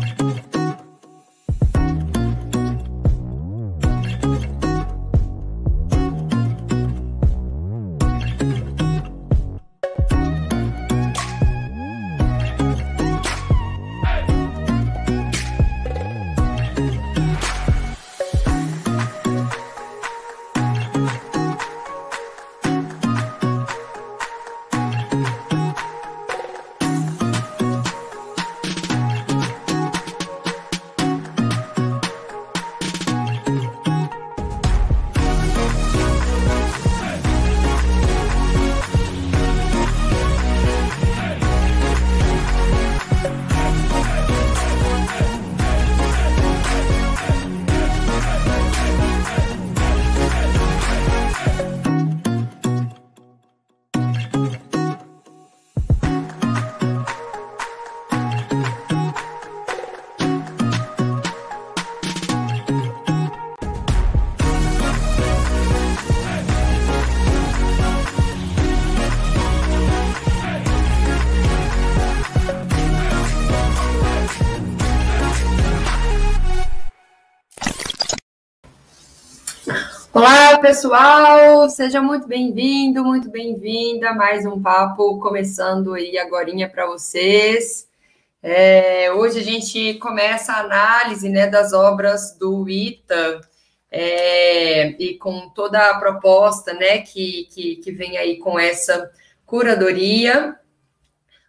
Mm-hmm. Pessoal! Seja muito bem-vindo, muito bem-vinda. Mais um papo começando aí agora para vocês. É, hoje a gente começa a análise né, das obras do ITA é, e com toda a proposta né, que, que, que vem aí com essa curadoria,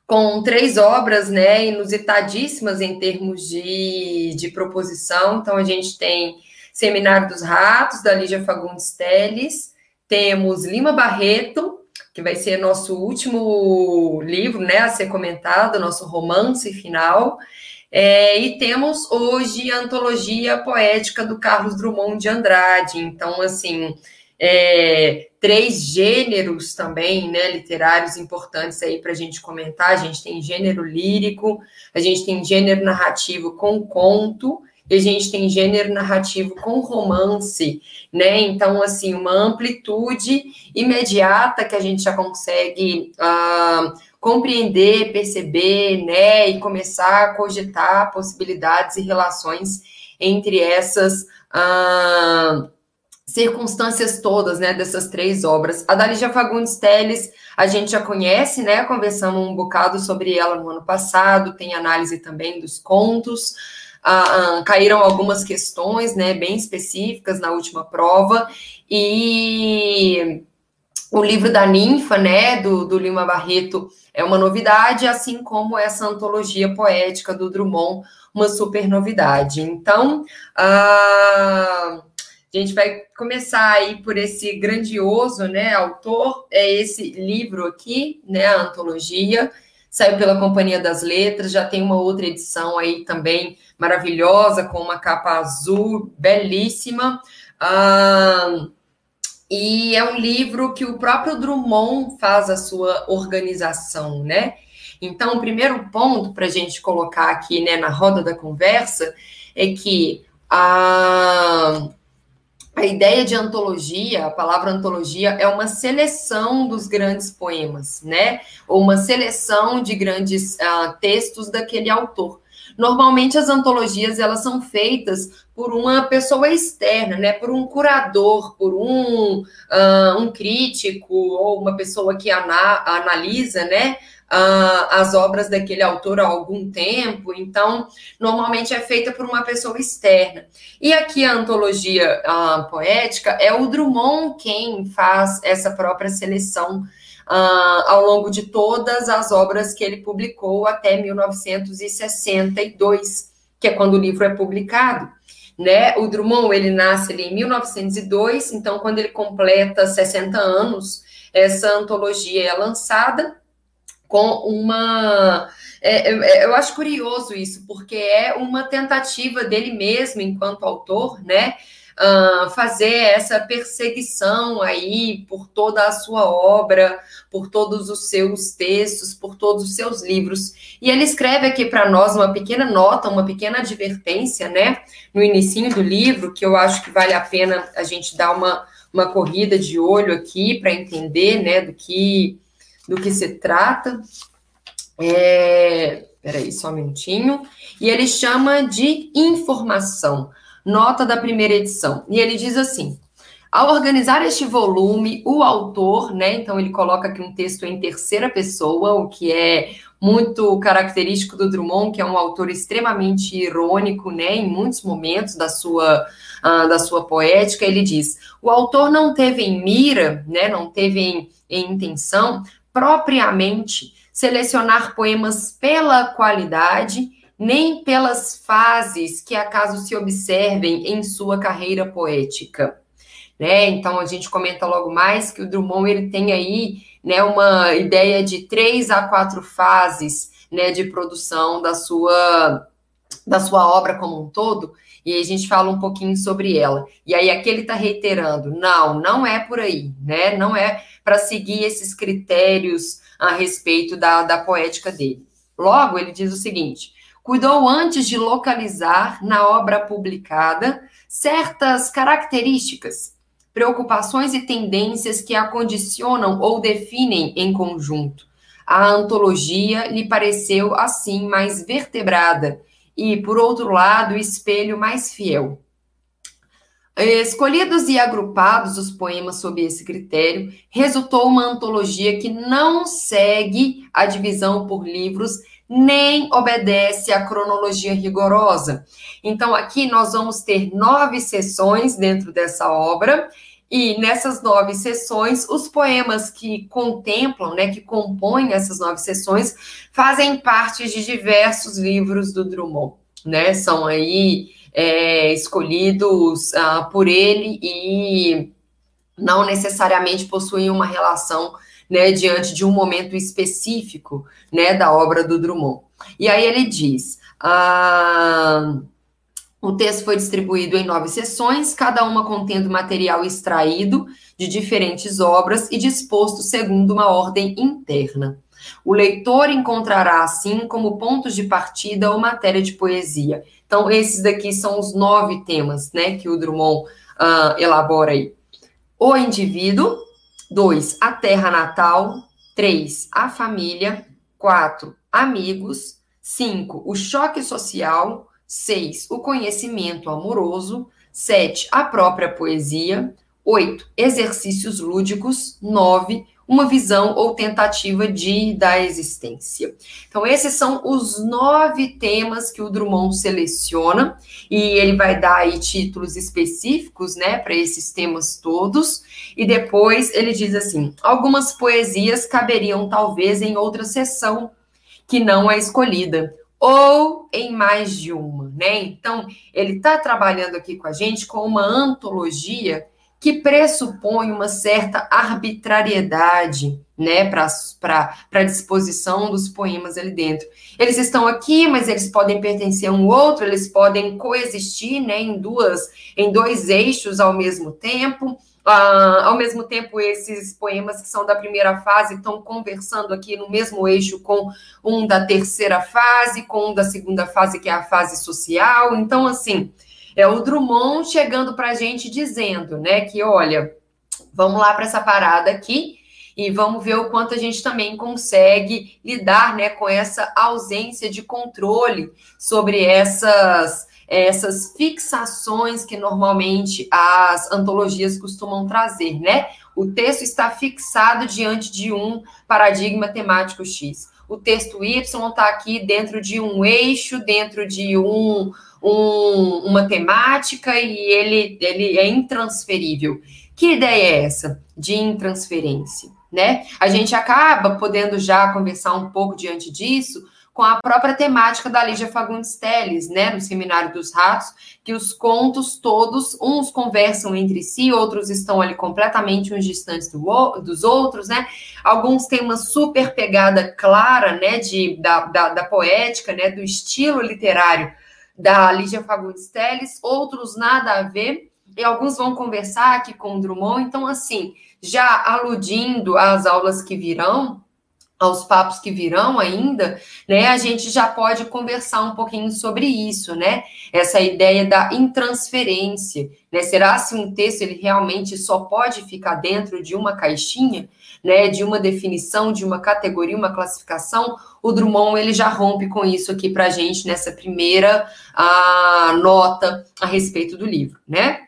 com três obras né, inusitadíssimas em termos de, de proposição. Então, a gente tem Seminário dos Ratos, da Lígia Fagundes Teles. Temos Lima Barreto, que vai ser nosso último livro né, a ser comentado, nosso romance final. É, e temos hoje a antologia poética do Carlos Drummond de Andrade. Então, assim, é, três gêneros também, né, literários importantes aí para a gente comentar. A gente tem gênero lírico, a gente tem gênero narrativo com conto, e a gente tem gênero narrativo com romance, né? Então, assim, uma amplitude imediata que a gente já consegue uh, compreender, perceber, né? E começar a cogitar possibilidades e relações entre essas. Uh, circunstâncias todas, né, dessas três obras. A Dalígia Fagundes Teles, a gente já conhece, né, conversamos um bocado sobre ela no ano passado, tem análise também dos contos, ah, ah, caíram algumas questões, né, bem específicas na última prova, e o livro da ninfa, né, do, do Lima Barreto, é uma novidade, assim como essa antologia poética do Drummond, uma super novidade. Então, ah, a gente vai começar aí por esse grandioso, né, autor, é esse livro aqui, né, a antologia, saiu pela Companhia das Letras, já tem uma outra edição aí também maravilhosa, com uma capa azul, belíssima. E é um livro que o próprio Drummond faz a sua organização, né? Então, o primeiro ponto para a gente colocar aqui né, na roda da conversa é que a a ideia de antologia, a palavra antologia, é uma seleção dos grandes poemas, né? Ou uma seleção de grandes uh, textos daquele autor. Normalmente as antologias elas são feitas por uma pessoa externa, né? Por um curador, por um, uh, um crítico ou uma pessoa que ana analisa, né? uh, as obras daquele autor há algum tempo, então normalmente é feita por uma pessoa externa. E aqui a antologia uh, poética é o Drummond quem faz essa própria seleção Uh, ao longo de todas as obras que ele publicou até 1962, que é quando o livro é publicado. Né? O Drummond ele nasce ali em 1902, então quando ele completa 60 anos, essa antologia é lançada com uma. É, é, eu acho curioso isso, porque é uma tentativa dele mesmo, enquanto autor, né? Uh, fazer essa perseguição aí por toda a sua obra, por todos os seus textos, por todos os seus livros. E ele escreve aqui para nós uma pequena nota, uma pequena advertência, né, no início do livro, que eu acho que vale a pena a gente dar uma, uma corrida de olho aqui para entender, né, do que do que se trata. É, Peraí, só um minutinho. E ele chama de informação. Nota da primeira edição. E ele diz assim: ao organizar este volume, o autor, né? Então ele coloca aqui um texto em terceira pessoa, o que é muito característico do Drummond, que é um autor extremamente irônico, né? Em muitos momentos da sua uh, da sua poética, ele diz: o autor não teve em mira, né? Não teve em, em intenção propriamente selecionar poemas pela qualidade nem pelas fases que acaso se observem em sua carreira poética né? Então a gente comenta logo mais que o Drummond ele tem aí, né, uma ideia de três a quatro fases, né, de produção da sua da sua obra como um todo, e a gente fala um pouquinho sobre ela. E aí aqui ele está reiterando, não, não é por aí, né? Não é para seguir esses critérios a respeito da, da poética dele. Logo, ele diz o seguinte: cuidou antes de localizar na obra publicada certas características preocupações e tendências que a condicionam ou definem em conjunto. A antologia lhe pareceu, assim, mais vertebrada e, por outro lado, o espelho mais fiel. Escolhidos e agrupados os poemas sob esse critério, resultou uma antologia que não segue a divisão por livros nem obedece à cronologia rigorosa. Então, aqui nós vamos ter nove sessões dentro dessa obra, e nessas nove sessões, os poemas que contemplam, né, que compõem essas nove sessões, fazem parte de diversos livros do Drummond, né? São aí é, escolhidos uh, por ele e não necessariamente possuem uma relação né, diante de um momento específico, né, da obra do Drummond. E aí ele diz, uh, o texto foi distribuído em nove sessões, cada uma contendo material extraído de diferentes obras e disposto segundo uma ordem interna. O leitor encontrará, assim, como pontos de partida ou matéria de poesia. Então, esses daqui são os nove temas né, que o Drummond uh, elabora aí. O indivíduo, dois, a terra natal, três, a família, quatro, amigos, cinco, o choque social, seis, o conhecimento amoroso, sete, a própria poesia, oito, exercícios lúdicos, nove, uma visão ou tentativa de da existência. Então, esses são os nove temas que o Drummond seleciona, e ele vai dar aí títulos específicos, né, para esses temas todos, e depois ele diz assim: algumas poesias caberiam talvez em outra sessão que não a escolhida, ou em mais de uma, né? Então, ele está trabalhando aqui com a gente com uma antologia que pressupõe uma certa arbitrariedade, né, para a disposição dos poemas ali dentro. Eles estão aqui, mas eles podem pertencer a um outro, eles podem coexistir, né, em duas, em dois eixos ao mesmo tempo. Uh, ao mesmo tempo, esses poemas que são da primeira fase estão conversando aqui no mesmo eixo com um da terceira fase, com um da segunda fase, que é a fase social. Então, assim, é o Drummond chegando para a gente dizendo, né, que olha, vamos lá para essa parada aqui e vamos ver o quanto a gente também consegue lidar, né, com essa ausência de controle sobre essas essas fixações que normalmente as antologias costumam trazer, né? O texto está fixado diante de um paradigma temático X. O texto Y está aqui dentro de um eixo, dentro de um um, uma temática e ele, ele é intransferível. Que ideia é essa de intransferência? Né? A gente acaba podendo já conversar um pouco diante disso com a própria temática da Lígia Fagundes Telles, né, no Seminário dos Ratos, que os contos todos, uns conversam entre si, outros estão ali completamente uns distantes do, dos outros, né, alguns têm uma super pegada clara, né, de, da, da, da poética, né, do estilo literário da Lígia Fagundes Telles, outros nada a ver, e alguns vão conversar aqui com o Drummond. Então, assim, já aludindo às aulas que virão, aos papos que virão ainda, né, a gente já pode conversar um pouquinho sobre isso, né? Essa ideia da intransferência, né? Será se um texto ele realmente só pode ficar dentro de uma caixinha, né, de uma definição, de uma categoria, uma classificação? O Drummond ele já rompe com isso aqui para a gente nessa primeira a, nota a respeito do livro, né?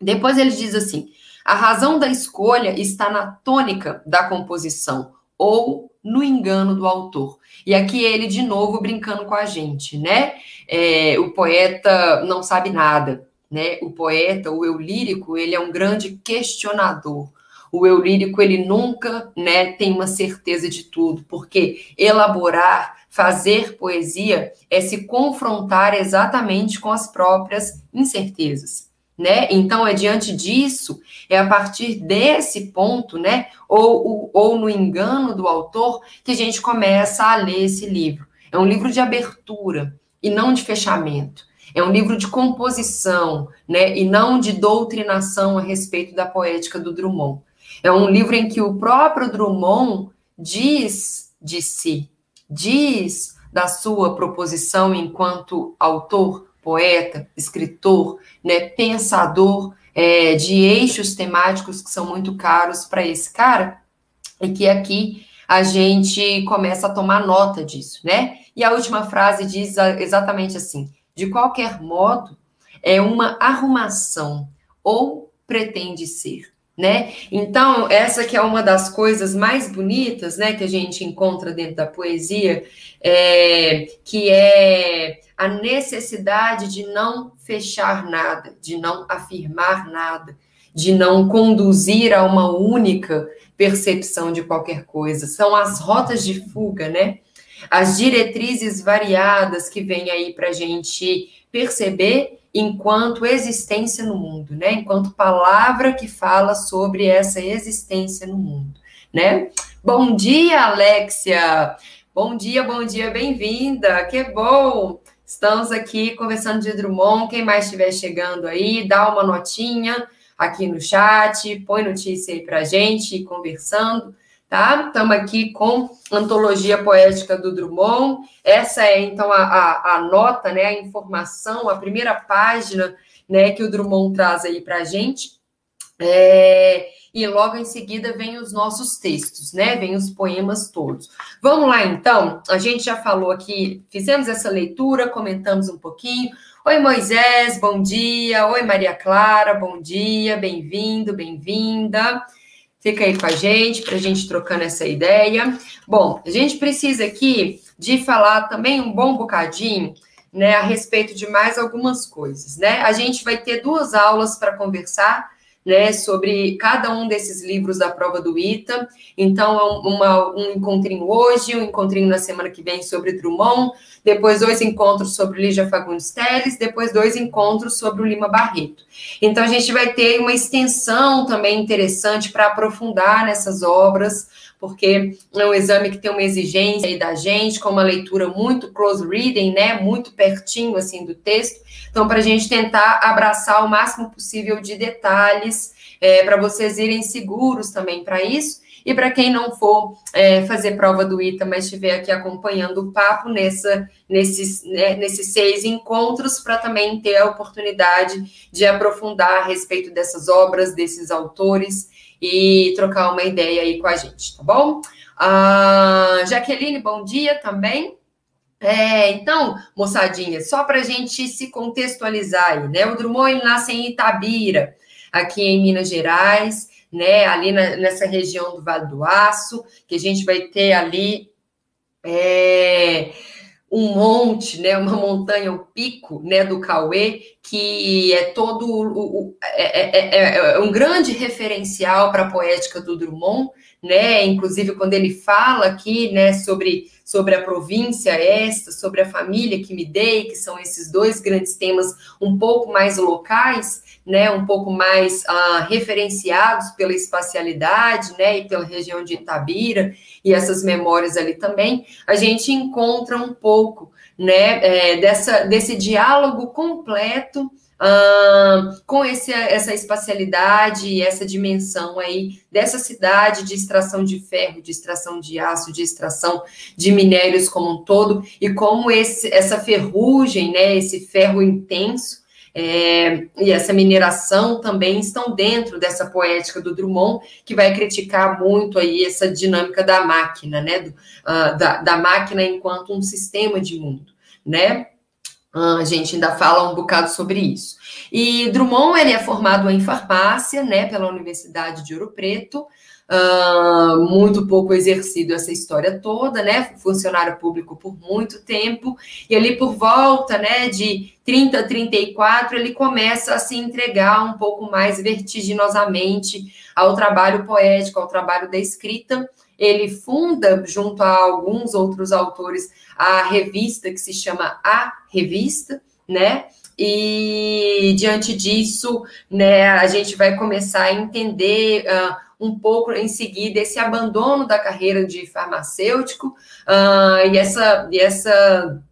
Depois ele diz assim: a razão da escolha está na tônica da composição ou no engano do autor. E aqui ele de novo brincando com a gente, né? É, o poeta não sabe nada, né? O poeta, o eu lírico, ele é um grande questionador. O eu lírico, ele nunca, né, tem uma certeza de tudo, porque elaborar, fazer poesia é se confrontar exatamente com as próprias incertezas né? Então, é diante disso, é a partir desse ponto, né, ou, ou no engano do autor, que a gente começa a ler esse livro. É um livro de abertura e não de fechamento. É um livro de composição, né, e não de doutrinação a respeito da poética do Drummond. É um livro em que o próprio Drummond diz de si, diz da sua proposição enquanto autor, poeta, escritor, né, pensador é, de eixos temáticos que são muito caros para esse cara, e que aqui a gente começa a tomar nota disso, né? E a última frase diz exatamente assim: de qualquer modo, é uma arrumação ou pretende ser né? Então, essa que é uma das coisas mais bonitas, né, que a gente encontra dentro da poesia, é, que é a necessidade de não fechar nada, de não afirmar nada, de não conduzir a uma única percepção de qualquer coisa. São as rotas de fuga, né? As diretrizes variadas que vêm aí para a gente perceber enquanto existência no mundo, né? Enquanto palavra que fala sobre essa existência no mundo, né? Bom dia, Alexia. Bom dia, bom dia, bem-vinda. Que bom. Estamos aqui conversando de Drummond. Quem mais estiver chegando aí, dá uma notinha aqui no chat, põe notícia aí pra gente, conversando tá? Estamos aqui com Antologia Poética do Drummond. Essa é, então, a, a, a, nota, né, a informação, a primeira página né, que o Drummond traz aí para a gente. É, e logo em seguida vem os nossos textos, né? Vem os poemas todos. Vamos lá, então. A gente já falou aqui, fizemos essa leitura, comentamos um pouquinho. Oi, Moisés, bom dia. Oi, Maria Clara, bom dia. Bem-vindo, bem-vinda. Fica aí com a gente, para a gente trocando essa ideia. Bom, a gente precisa aqui de falar também um bom bocadinho né, a respeito de mais algumas coisas, né? A gente vai ter duas aulas para conversar né, sobre cada um desses livros da prova do ITA. Então, é uma, um encontrinho hoje, um encontrinho na semana que vem sobre Drummond, depois dois encontros sobre Lígia Fagundes Teles, depois dois encontros sobre o Lima Barreto. Então, a gente vai ter uma extensão também interessante para aprofundar nessas obras, porque é um exame que tem uma exigência aí da gente, com uma leitura muito close reading, né, muito pertinho, assim, do texto. Então, para a gente tentar abraçar o máximo possível de detalhes, é, para vocês irem seguros também para isso. E para quem não for é, fazer prova do ITA, mas estiver aqui acompanhando o papo nessa, nesses, né, nesses seis encontros, para também ter a oportunidade de aprofundar a respeito dessas obras, desses autores e trocar uma ideia aí com a gente, tá bom? Ah, Jaqueline, bom dia também. É, então, moçadinha, só para a gente se contextualizar aí, né? O Drummond nasce em Itabira, aqui em Minas Gerais, né? Ali na, nessa região do Vale do Aço, que a gente vai ter ali. É, um monte, né, uma montanha, um pico, né, do Cauê, que é todo o, o é, é, é, é, um grande referencial para a poética do Drummond, né, inclusive quando ele fala aqui, né, sobre, sobre a província esta, sobre a família que me dei, que são esses dois grandes temas um pouco mais locais, né, um pouco mais ah, referenciados pela espacialidade, né, e pela região de Itabira, e essas memórias ali também, a gente encontra um pouco né, é, dessa, desse diálogo completo uh, com esse, essa espacialidade e essa dimensão aí dessa cidade de extração de ferro, de extração de aço, de extração de minérios como um todo, e como esse, essa ferrugem, né, esse ferro intenso, é, e essa mineração também estão dentro dessa poética do Drummond, que vai criticar muito aí essa dinâmica da máquina, né? Do, uh, da, da máquina enquanto um sistema de mundo, né? Uh, a gente ainda fala um bocado sobre isso. E Drummond ele é formado em farmácia, né, pela Universidade de Ouro Preto, uh, muito pouco exercido essa história toda, né? Funcionário público por muito tempo, e ali por volta, né, de 30 a 34, ele começa a se entregar um pouco mais vertiginosamente ao trabalho poético, ao trabalho da escrita. Ele funda, junto a alguns outros autores, a revista que se chama A Revista, né? E diante disso, né, a gente vai começar a entender uh, um pouco em seguida esse abandono da carreira de farmacêutico uh, e essa, e essa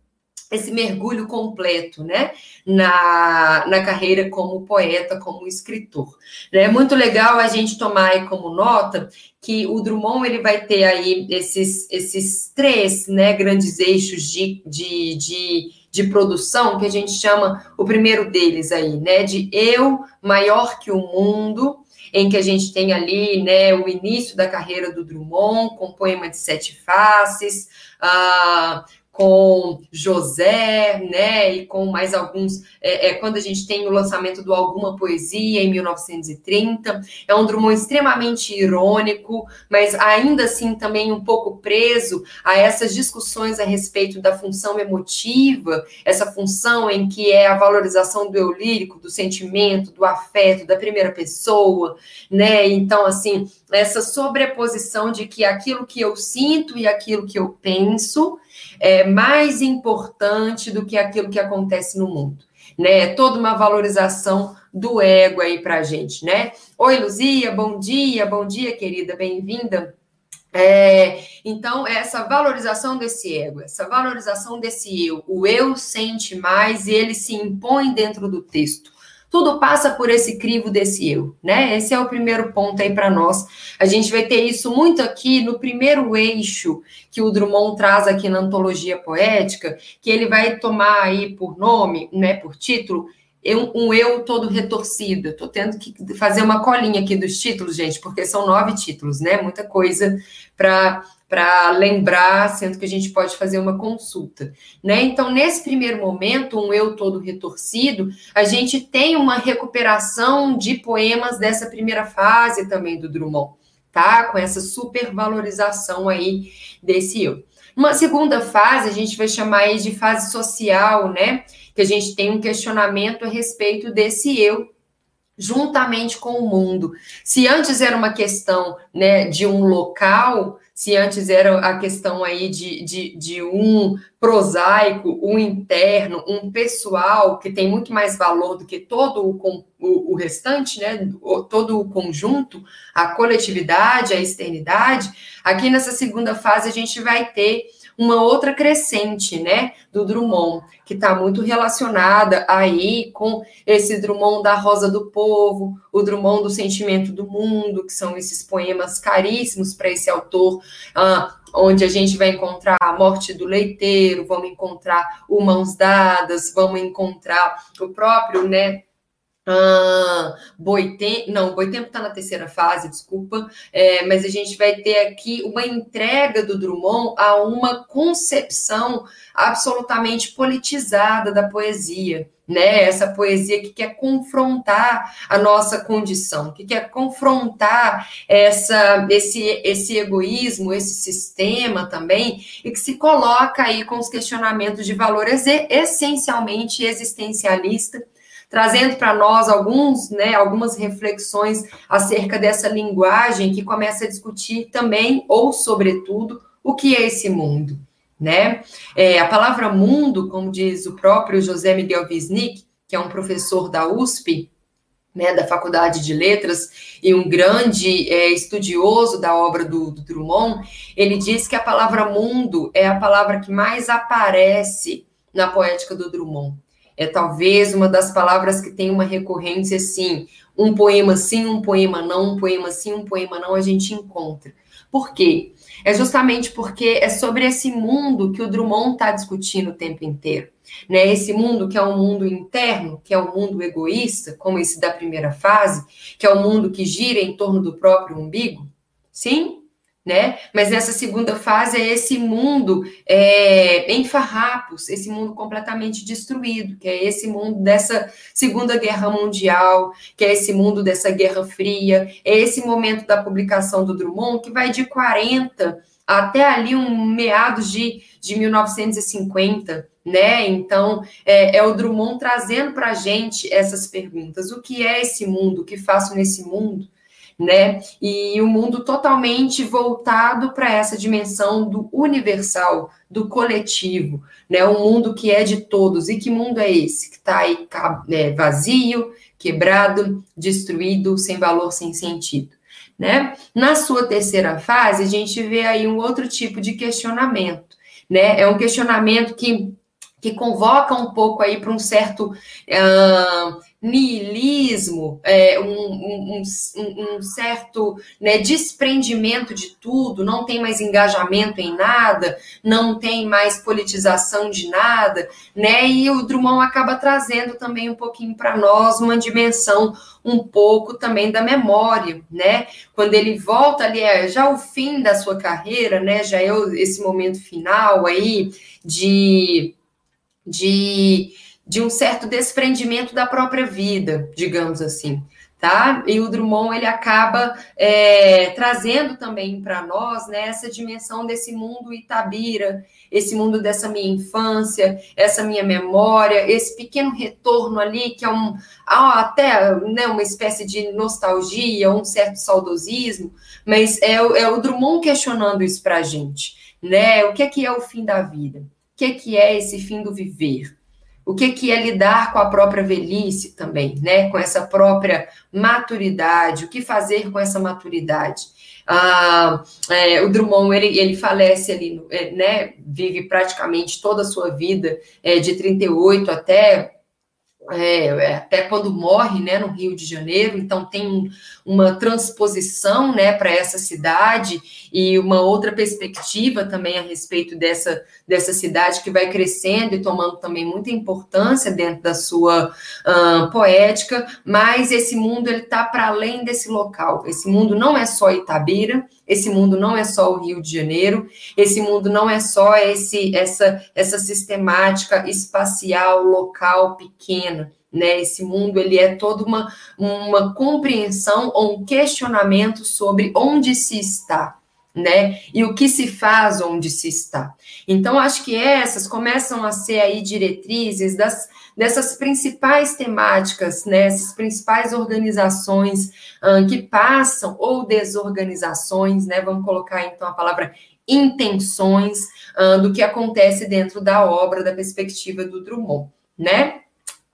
esse mergulho completo, né, na, na carreira como poeta, como escritor. É muito legal a gente tomar aí como nota que o Drummond ele vai ter aí esses, esses três, né, grandes eixos de, de, de, de produção que a gente chama o primeiro deles aí, né, de eu maior que o mundo, em que a gente tem ali né, o início da carreira do Drummond, com poema de sete faces, uh, com José, né, e com mais alguns, é, é, quando a gente tem o lançamento do Alguma Poesia, em 1930, é um Drummond extremamente irônico, mas ainda assim também um pouco preso a essas discussões a respeito da função emotiva, essa função em que é a valorização do eu lírico, do sentimento, do afeto, da primeira pessoa, né, então, assim, essa sobreposição de que aquilo que eu sinto e aquilo que eu penso é mais importante do que aquilo que acontece no mundo. Né? É toda uma valorização do ego aí para a gente, né? Oi, Luzia, bom dia, bom dia, querida, bem-vinda. É, então, essa valorização desse ego, essa valorização desse eu, o eu sente mais e ele se impõe dentro do texto tudo passa por esse crivo desse eu, né? Esse é o primeiro ponto aí para nós. A gente vai ter isso muito aqui no primeiro eixo que o Drummond traz aqui na antologia poética, que ele vai tomar aí por nome, né, por título, um eu todo retorcido. Estou tendo que fazer uma colinha aqui dos títulos, gente, porque são nove títulos, né? Muita coisa para para lembrar, sendo que a gente pode fazer uma consulta, né? Então, nesse primeiro momento, um eu todo retorcido, a gente tem uma recuperação de poemas dessa primeira fase também do Drummond, tá? Com essa supervalorização aí desse eu. Uma segunda fase, a gente vai chamar aí de fase social, né? Que a gente tem um questionamento a respeito desse eu juntamente com o mundo. Se antes era uma questão né, de um local, se antes era a questão aí de, de, de um prosaico, um interno, um pessoal, que tem muito mais valor do que todo o, o, o restante, né, todo o conjunto, a coletividade, a externidade, aqui nessa segunda fase a gente vai ter uma outra crescente, né, do Drummond, que está muito relacionada aí com esse Drummond da Rosa do Povo, o Drummond do Sentimento do Mundo, que são esses poemas caríssimos para esse autor, ah, onde a gente vai encontrar a morte do leiteiro, vamos encontrar o Mãos Dadas, vamos encontrar o próprio, né, ah, Boitempo, não, Boitempo está na terceira fase, desculpa, é, mas a gente vai ter aqui uma entrega do Drummond a uma concepção absolutamente politizada da poesia, né? Essa poesia que quer confrontar a nossa condição, que quer confrontar essa, esse, esse egoísmo, esse sistema também, e que se coloca aí com os questionamentos de valores essencialmente existencialista trazendo para nós alguns, né, algumas reflexões acerca dessa linguagem que começa a discutir também, ou sobretudo, o que é esse mundo, né? É, a palavra mundo, como diz o próprio José Miguel Wisnik, que é um professor da USP, né, da Faculdade de Letras e um grande é, estudioso da obra do, do, Drummond, ele diz que a palavra mundo é a palavra que mais aparece na poética do Drummond. É talvez uma das palavras que tem uma recorrência assim, um poema sim, um poema não, um poema sim, um poema não, a gente encontra. Por quê? É justamente porque é sobre esse mundo que o Drummond está discutindo o tempo inteiro. Né? Esse mundo que é um mundo interno, que é um mundo egoísta, como esse da primeira fase, que é o um mundo que gira em torno do próprio umbigo. Sim, né? Mas nessa segunda fase é esse mundo é, em farrapos, esse mundo completamente destruído, que é esse mundo dessa Segunda Guerra Mundial, que é esse mundo dessa Guerra Fria, é esse momento da publicação do Drummond que vai de 40 até ali um meados de, de 1950, né? Então é, é o Drummond trazendo para a gente essas perguntas: o que é esse mundo? O que faço nesse mundo? Né? E o mundo totalmente voltado para essa dimensão do universal, do coletivo, né? Um mundo que é de todos. E que mundo é esse? Que está aí é, vazio, quebrado, destruído, sem valor, sem sentido. Né? Na sua terceira fase, a gente vê aí um outro tipo de questionamento, né? É um questionamento que, que convoca um pouco aí para um certo uh, niilismo, é, um, um, um, um, certo né, desprendimento de tudo, não tem mais engajamento em nada, não tem mais politização de nada, né? E o Drummond acaba trazendo também um pouquinho para nós uma dimensão um pouco também da memória, né? Quando ele volta ali, é já o fim da sua carreira, né? Já é esse momento final aí de de de um certo desprendimento da própria vida, digamos assim. Tá? E o Drummond ele acaba é, trazendo também para nós né, essa dimensão desse mundo Itabira, esse mundo dessa minha infância, essa minha memória, esse pequeno retorno ali que é um até né, uma espécie de nostalgia, um certo saudosismo, mas é, é o Drummond questionando isso para a gente, né? O que é que é o fim da vida? O que é que é esse fim do viver? O que, que é lidar com a própria velhice também, né? Com essa própria maturidade, o que fazer com essa maturidade. Ah, é, o Drummond, ele, ele falece ali, é, né? Vive praticamente toda a sua vida, é, de 38 até é, é, até quando morre, né, no Rio de Janeiro, então tem uma transposição, né, para essa cidade e uma outra perspectiva também a respeito dessa, dessa cidade que vai crescendo e tomando também muita importância dentro da sua uh, poética, mas esse mundo ele está para além desse local. Esse mundo não é só Itabira, esse mundo não é só o Rio de Janeiro, esse mundo não é só esse essa essa sistemática espacial local pequena, né? Esse mundo ele é toda uma uma compreensão ou um questionamento sobre onde se está, né? E o que se faz onde se está. Então acho que essas começam a ser aí diretrizes das dessas principais temáticas, né, essas principais organizações uh, que passam, ou desorganizações, né, vamos colocar então a palavra intenções uh, do que acontece dentro da obra, da perspectiva do Drummond, né?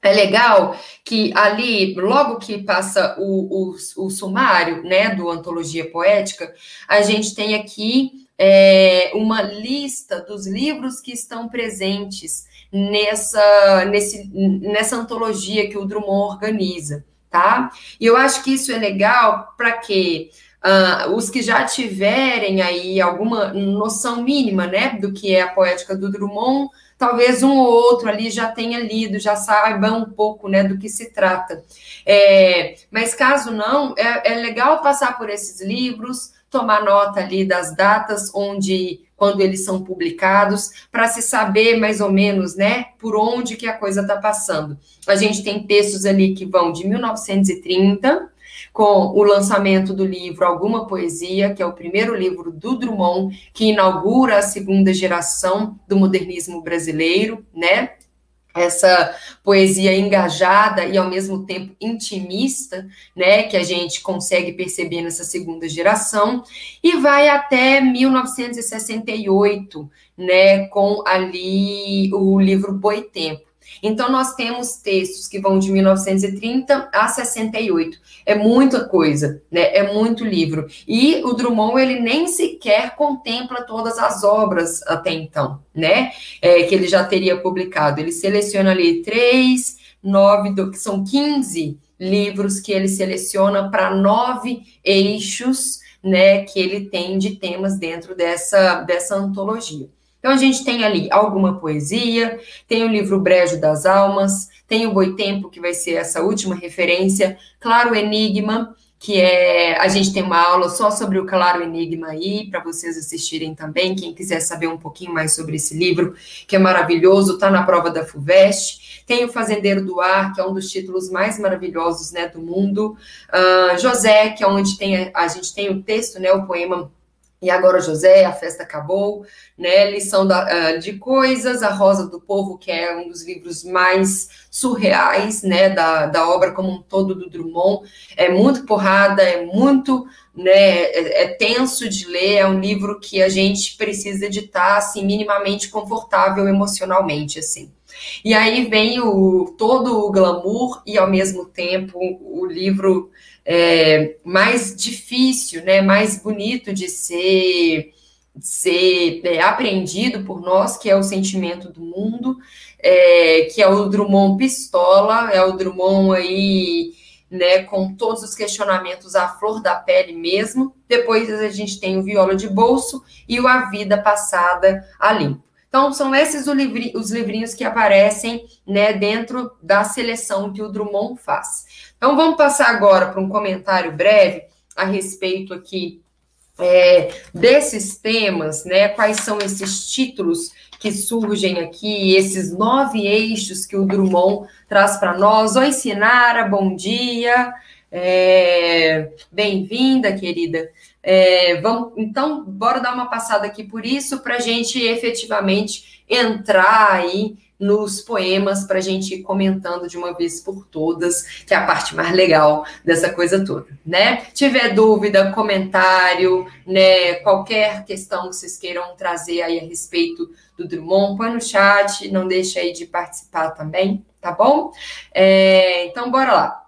É legal que ali, logo que passa o, o, o sumário, né, do Antologia Poética, a gente tem aqui é, uma lista dos livros que estão presentes nessa, nesse, nessa antologia que o Drummond organiza, tá? E eu acho que isso é legal para que uh, os que já tiverem aí alguma noção mínima, né, do que é a poética do Drummond, talvez um ou outro ali já tenha lido, já saiba um pouco, né, do que se trata. É, mas caso não, é, é legal passar por esses livros, tomar nota ali das datas onde quando eles são publicados, para se saber mais ou menos, né, por onde que a coisa está passando. A gente tem textos ali que vão de 1930, com o lançamento do livro Alguma Poesia, que é o primeiro livro do Drummond, que inaugura a segunda geração do modernismo brasileiro, né? essa poesia engajada e ao mesmo tempo intimista, né, que a gente consegue perceber nessa segunda geração, e vai até 1968, né, com ali o livro Boitempo. Então, nós temos textos que vão de 1930 a 68. É muita coisa, né? É muito livro. E o Drummond, ele nem sequer contempla todas as obras até então, né? É, que ele já teria publicado. Ele seleciona ali três, nove, que são 15 livros que ele seleciona para nove eixos, né? Que ele tem de temas dentro dessa, dessa antologia. Então, a gente tem ali alguma poesia, tem o livro Brejo das Almas, tem o Boitempo, que vai ser essa última referência, Claro Enigma, que é. A gente tem uma aula só sobre o Claro Enigma aí, para vocês assistirem também. Quem quiser saber um pouquinho mais sobre esse livro, que é maravilhoso, está na prova da FUVEST. Tem o Fazendeiro do Ar, que é um dos títulos mais maravilhosos né, do mundo. Uh, José, que é onde tem, a gente tem o texto, né, o poema e agora, José, a festa acabou, né? Lição da, uh, de Coisas, A Rosa do Povo, que é um dos livros mais surreais, né, da, da obra como um todo do Drummond. É muito porrada, é muito, né, é, é tenso de ler, é um livro que a gente precisa de estar, assim, minimamente confortável emocionalmente, assim. E aí vem o, todo o glamour e, ao mesmo tempo, o livro é, mais difícil, né, mais bonito de ser, de ser é, aprendido por nós, que é o sentimento do mundo, é, que é o Drummond pistola, é o Drummond aí, né, com todos os questionamentos à flor da pele mesmo. Depois a gente tem o Viola de Bolso e o A Vida Passada a Limpo. Então, são esses os livrinhos que aparecem né, dentro da seleção que o Drummond faz. Então, vamos passar agora para um comentário breve a respeito aqui é, desses temas, né? Quais são esses títulos que surgem aqui, esses nove eixos que o Drummond traz para nós. Oi, Sinara, bom dia. É, Bem-vinda, querida. É, vamos, então, bora dar uma passada aqui por isso para a gente efetivamente entrar aí nos poemas para a gente ir comentando de uma vez por todas, que é a parte mais legal dessa coisa toda, né? Tiver dúvida, comentário, né? Qualquer questão que vocês queiram trazer aí a respeito do Drummond, põe no chat, não deixe aí de participar também, tá bom? É, então, bora lá.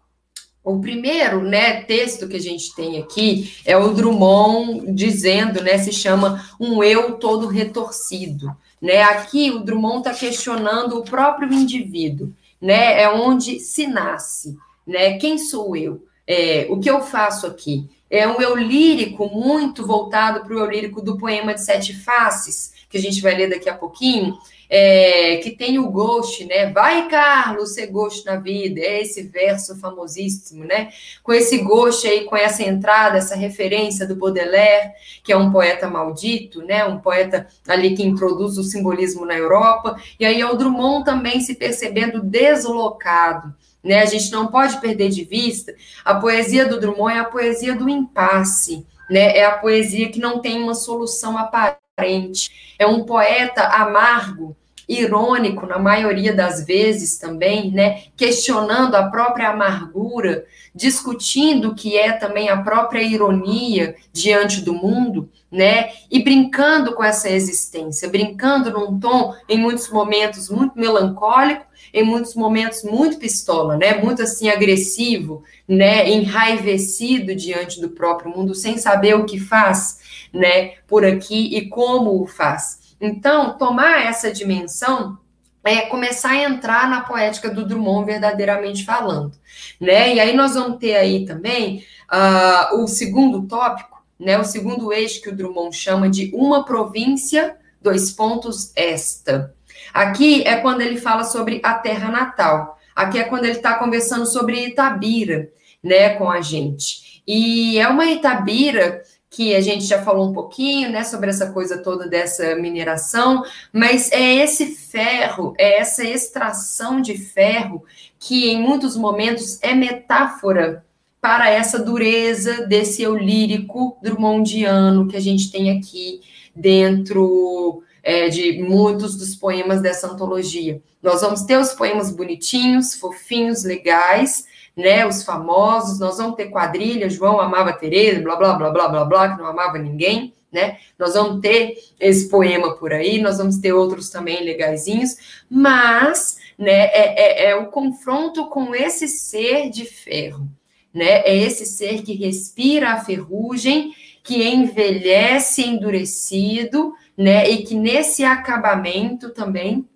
O primeiro né, texto que a gente tem aqui é o Drummond dizendo, né, se chama Um Eu Todo Retorcido. Né? Aqui o Drummond está questionando o próprio indivíduo, né? é onde se nasce. Né? Quem sou eu? É, o que eu faço aqui? É um eu lírico muito voltado para o eu lírico do poema de Sete Faces, que a gente vai ler daqui a pouquinho, é, que tem o Ghost, né? Vai, Carlos, ser Ghost na vida. É esse verso famosíssimo, né? Com esse Ghost aí, com essa entrada, essa referência do Baudelaire, que é um poeta maldito, né? Um poeta ali que introduz o simbolismo na Europa. E aí é o Drummond também se percebendo deslocado. Né? A gente não pode perder de vista a poesia do Drummond é a poesia do impasse, né? É a poesia que não tem uma solução aparente. É um poeta amargo irônico na maioria das vezes também, né, questionando a própria amargura, discutindo o que é também a própria ironia diante do mundo, né, e brincando com essa existência, brincando num tom em muitos momentos muito melancólico, em muitos momentos muito pistola, né, muito assim agressivo, né, enraivecido diante do próprio mundo, sem saber o que faz, né, por aqui e como o faz. Então, tomar essa dimensão é começar a entrar na poética do Drummond verdadeiramente falando, né? E aí nós vamos ter aí também uh, o segundo tópico, né? O segundo eixo que o Drummond chama de uma província, dois pontos, esta. Aqui é quando ele fala sobre a terra natal. Aqui é quando ele está conversando sobre Itabira, né, com a gente. E é uma Itabira que a gente já falou um pouquinho, né, sobre essa coisa toda dessa mineração, mas é esse ferro, é essa extração de ferro que em muitos momentos é metáfora para essa dureza desse eu lírico drummondiano que a gente tem aqui dentro é, de muitos dos poemas dessa antologia. Nós vamos ter os poemas bonitinhos, fofinhos, legais, né, os famosos, nós vamos ter quadrilha, João amava Tereza, blá, blá, blá, blá, blá, blá, que não amava ninguém, né, nós vamos ter esse poema por aí, nós vamos ter outros também legaisinhos, mas né, é, é, é o confronto com esse ser de ferro, né? É esse ser que respira a ferrugem, que envelhece endurecido, né? E que nesse acabamento também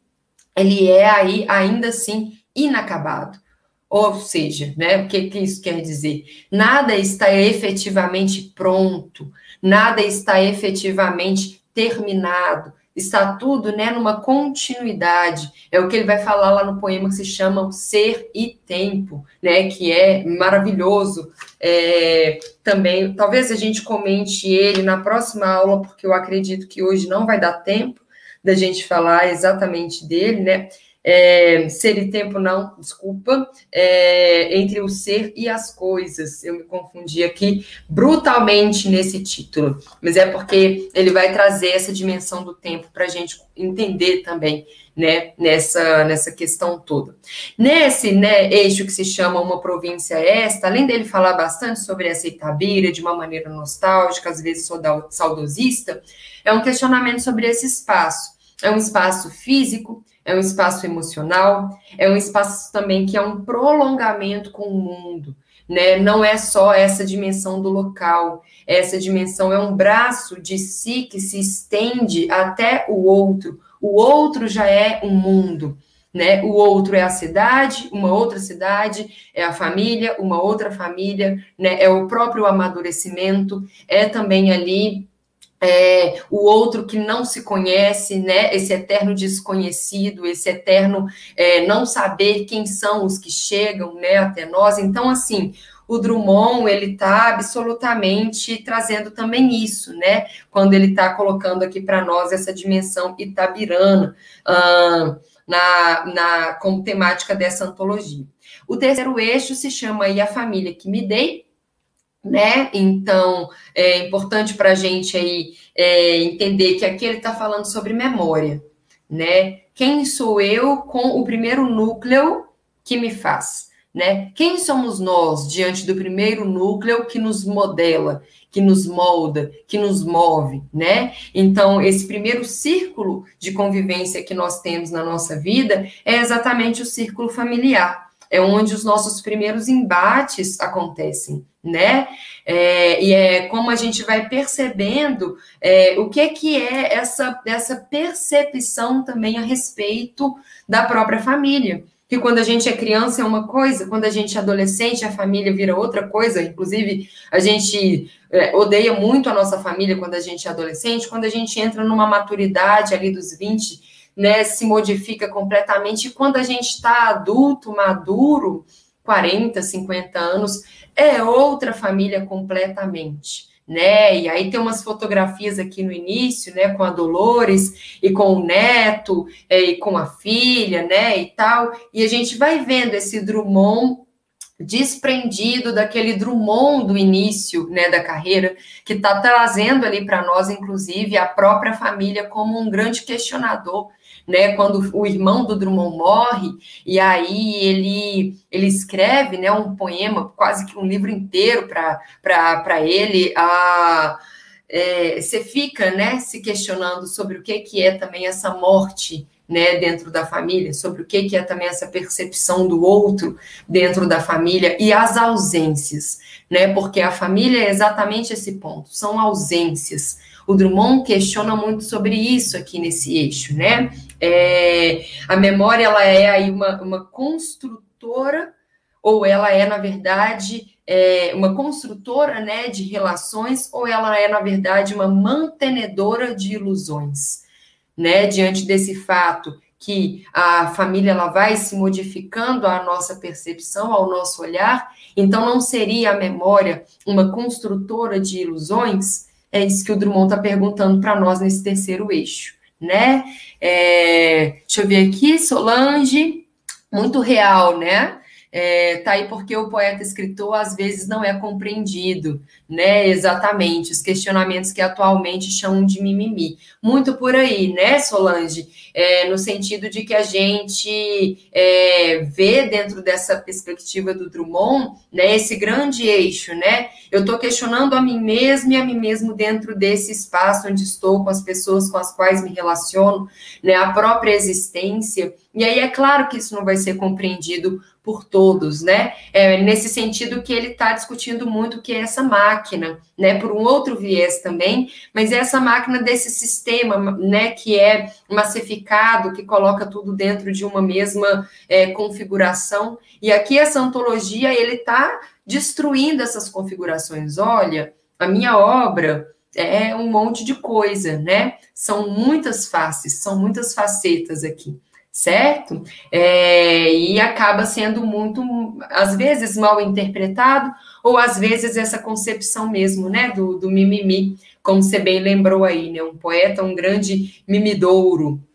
ele é aí ainda assim inacabado. Ou seja, né, o que, que isso quer dizer? Nada está efetivamente pronto, nada está efetivamente terminado, está tudo né, numa continuidade. É o que ele vai falar lá no poema que se chama Ser e Tempo, né, que é maravilhoso. É, também, talvez a gente comente ele na próxima aula, porque eu acredito que hoje não vai dar tempo da gente falar exatamente dele, né? É, ser e tempo não, desculpa, é, entre o ser e as coisas. Eu me confundi aqui brutalmente nesse título, mas é porque ele vai trazer essa dimensão do tempo para a gente entender também, né, nessa, nessa questão toda. Nesse né, eixo que se chama Uma Província Esta, além dele falar bastante sobre essa Itabira de uma maneira nostálgica, às vezes saudosista, é um questionamento sobre esse espaço. É um espaço físico, é um espaço emocional, é um espaço também que é um prolongamento com o mundo. Né? Não é só essa dimensão do local, essa dimensão é um braço de si que se estende até o outro. O outro já é um mundo, né? O outro é a cidade, uma outra cidade, é a família, uma outra família, né? É o próprio amadurecimento, é também ali é, o outro que não se conhece, né? Esse eterno desconhecido, esse eterno é, não saber quem são os que chegam, né, até nós. Então, assim, o Drummond ele está absolutamente trazendo também isso, né? Quando ele está colocando aqui para nós essa dimensão itabirana uh, na, na como temática dessa antologia. O terceiro eixo se chama aí a família que me dei, né? Então, é importante para a gente aí é, entender que aqui ele está falando sobre memória, né? Quem sou eu com o primeiro núcleo que me faz, né? Quem somos nós diante do primeiro núcleo que nos modela, que nos molda, que nos move, né? Então, esse primeiro círculo de convivência que nós temos na nossa vida é exatamente o círculo familiar é onde os nossos primeiros embates acontecem, né? É, e é como a gente vai percebendo é, o que, que é essa, essa percepção também a respeito da própria família. Que quando a gente é criança é uma coisa, quando a gente é adolescente, a família vira outra coisa. Inclusive, a gente é, odeia muito a nossa família quando a gente é adolescente, quando a gente entra numa maturidade ali dos 20 né, se modifica completamente. E quando a gente está adulto, maduro, 40, 50 anos, é outra família completamente. Né? E aí tem umas fotografias aqui no início, né, com a Dolores e com o neto é, e com a filha, né, e tal. E a gente vai vendo esse Drummond desprendido daquele Drummond do início, né, da carreira, que está trazendo ali para nós, inclusive, a própria família como um grande questionador né, quando o irmão do Drummond morre, e aí ele, ele escreve né, um poema, quase que um livro inteiro para ele. A, é, você fica né, se questionando sobre o que, que é também essa morte né, dentro da família, sobre o que, que é também essa percepção do outro dentro da família e as ausências, né? Porque a família é exatamente esse ponto, são ausências. O Drummond questiona muito sobre isso aqui nesse eixo, né? É, a memória ela é aí uma, uma construtora ou ela é na verdade é, uma construtora né, de relações ou ela é na verdade uma mantenedora de ilusões, né? Diante desse fato que a família ela vai se modificando a nossa percepção, ao nosso olhar, então não seria a memória uma construtora de ilusões? É isso que o Drummond está perguntando para nós nesse terceiro eixo né? É, deixa eu ver aqui, Solange, muito real, né? É, tá aí porque o poeta escritor às vezes não é compreendido, né? Exatamente, os questionamentos que atualmente chamam de mimimi. Muito por aí, né, Solange? É, no sentido de que a gente é, vê dentro dessa perspectiva do Drummond, né, esse grande eixo, né? Eu estou questionando a mim mesmo e a mim mesmo dentro desse espaço onde estou, com as pessoas com as quais me relaciono, né? A própria existência E aí é claro que isso não vai ser compreendido por todos, né? É nesse sentido que ele está discutindo muito que é essa máquina, né? Por um outro viés também, mas é essa máquina desse sistema, né? Que é massificado, que coloca tudo dentro de uma mesma é, configuração. E aqui essa ontologia ele está destruindo essas configurações. Olha, a minha obra é um monte de coisa, né? São muitas faces, são muitas facetas aqui certo? É, e acaba sendo muito, às vezes, mal interpretado, ou às vezes essa concepção mesmo, né, do, do mimimi, como você bem lembrou aí, né, um poeta, um grande mimidouro.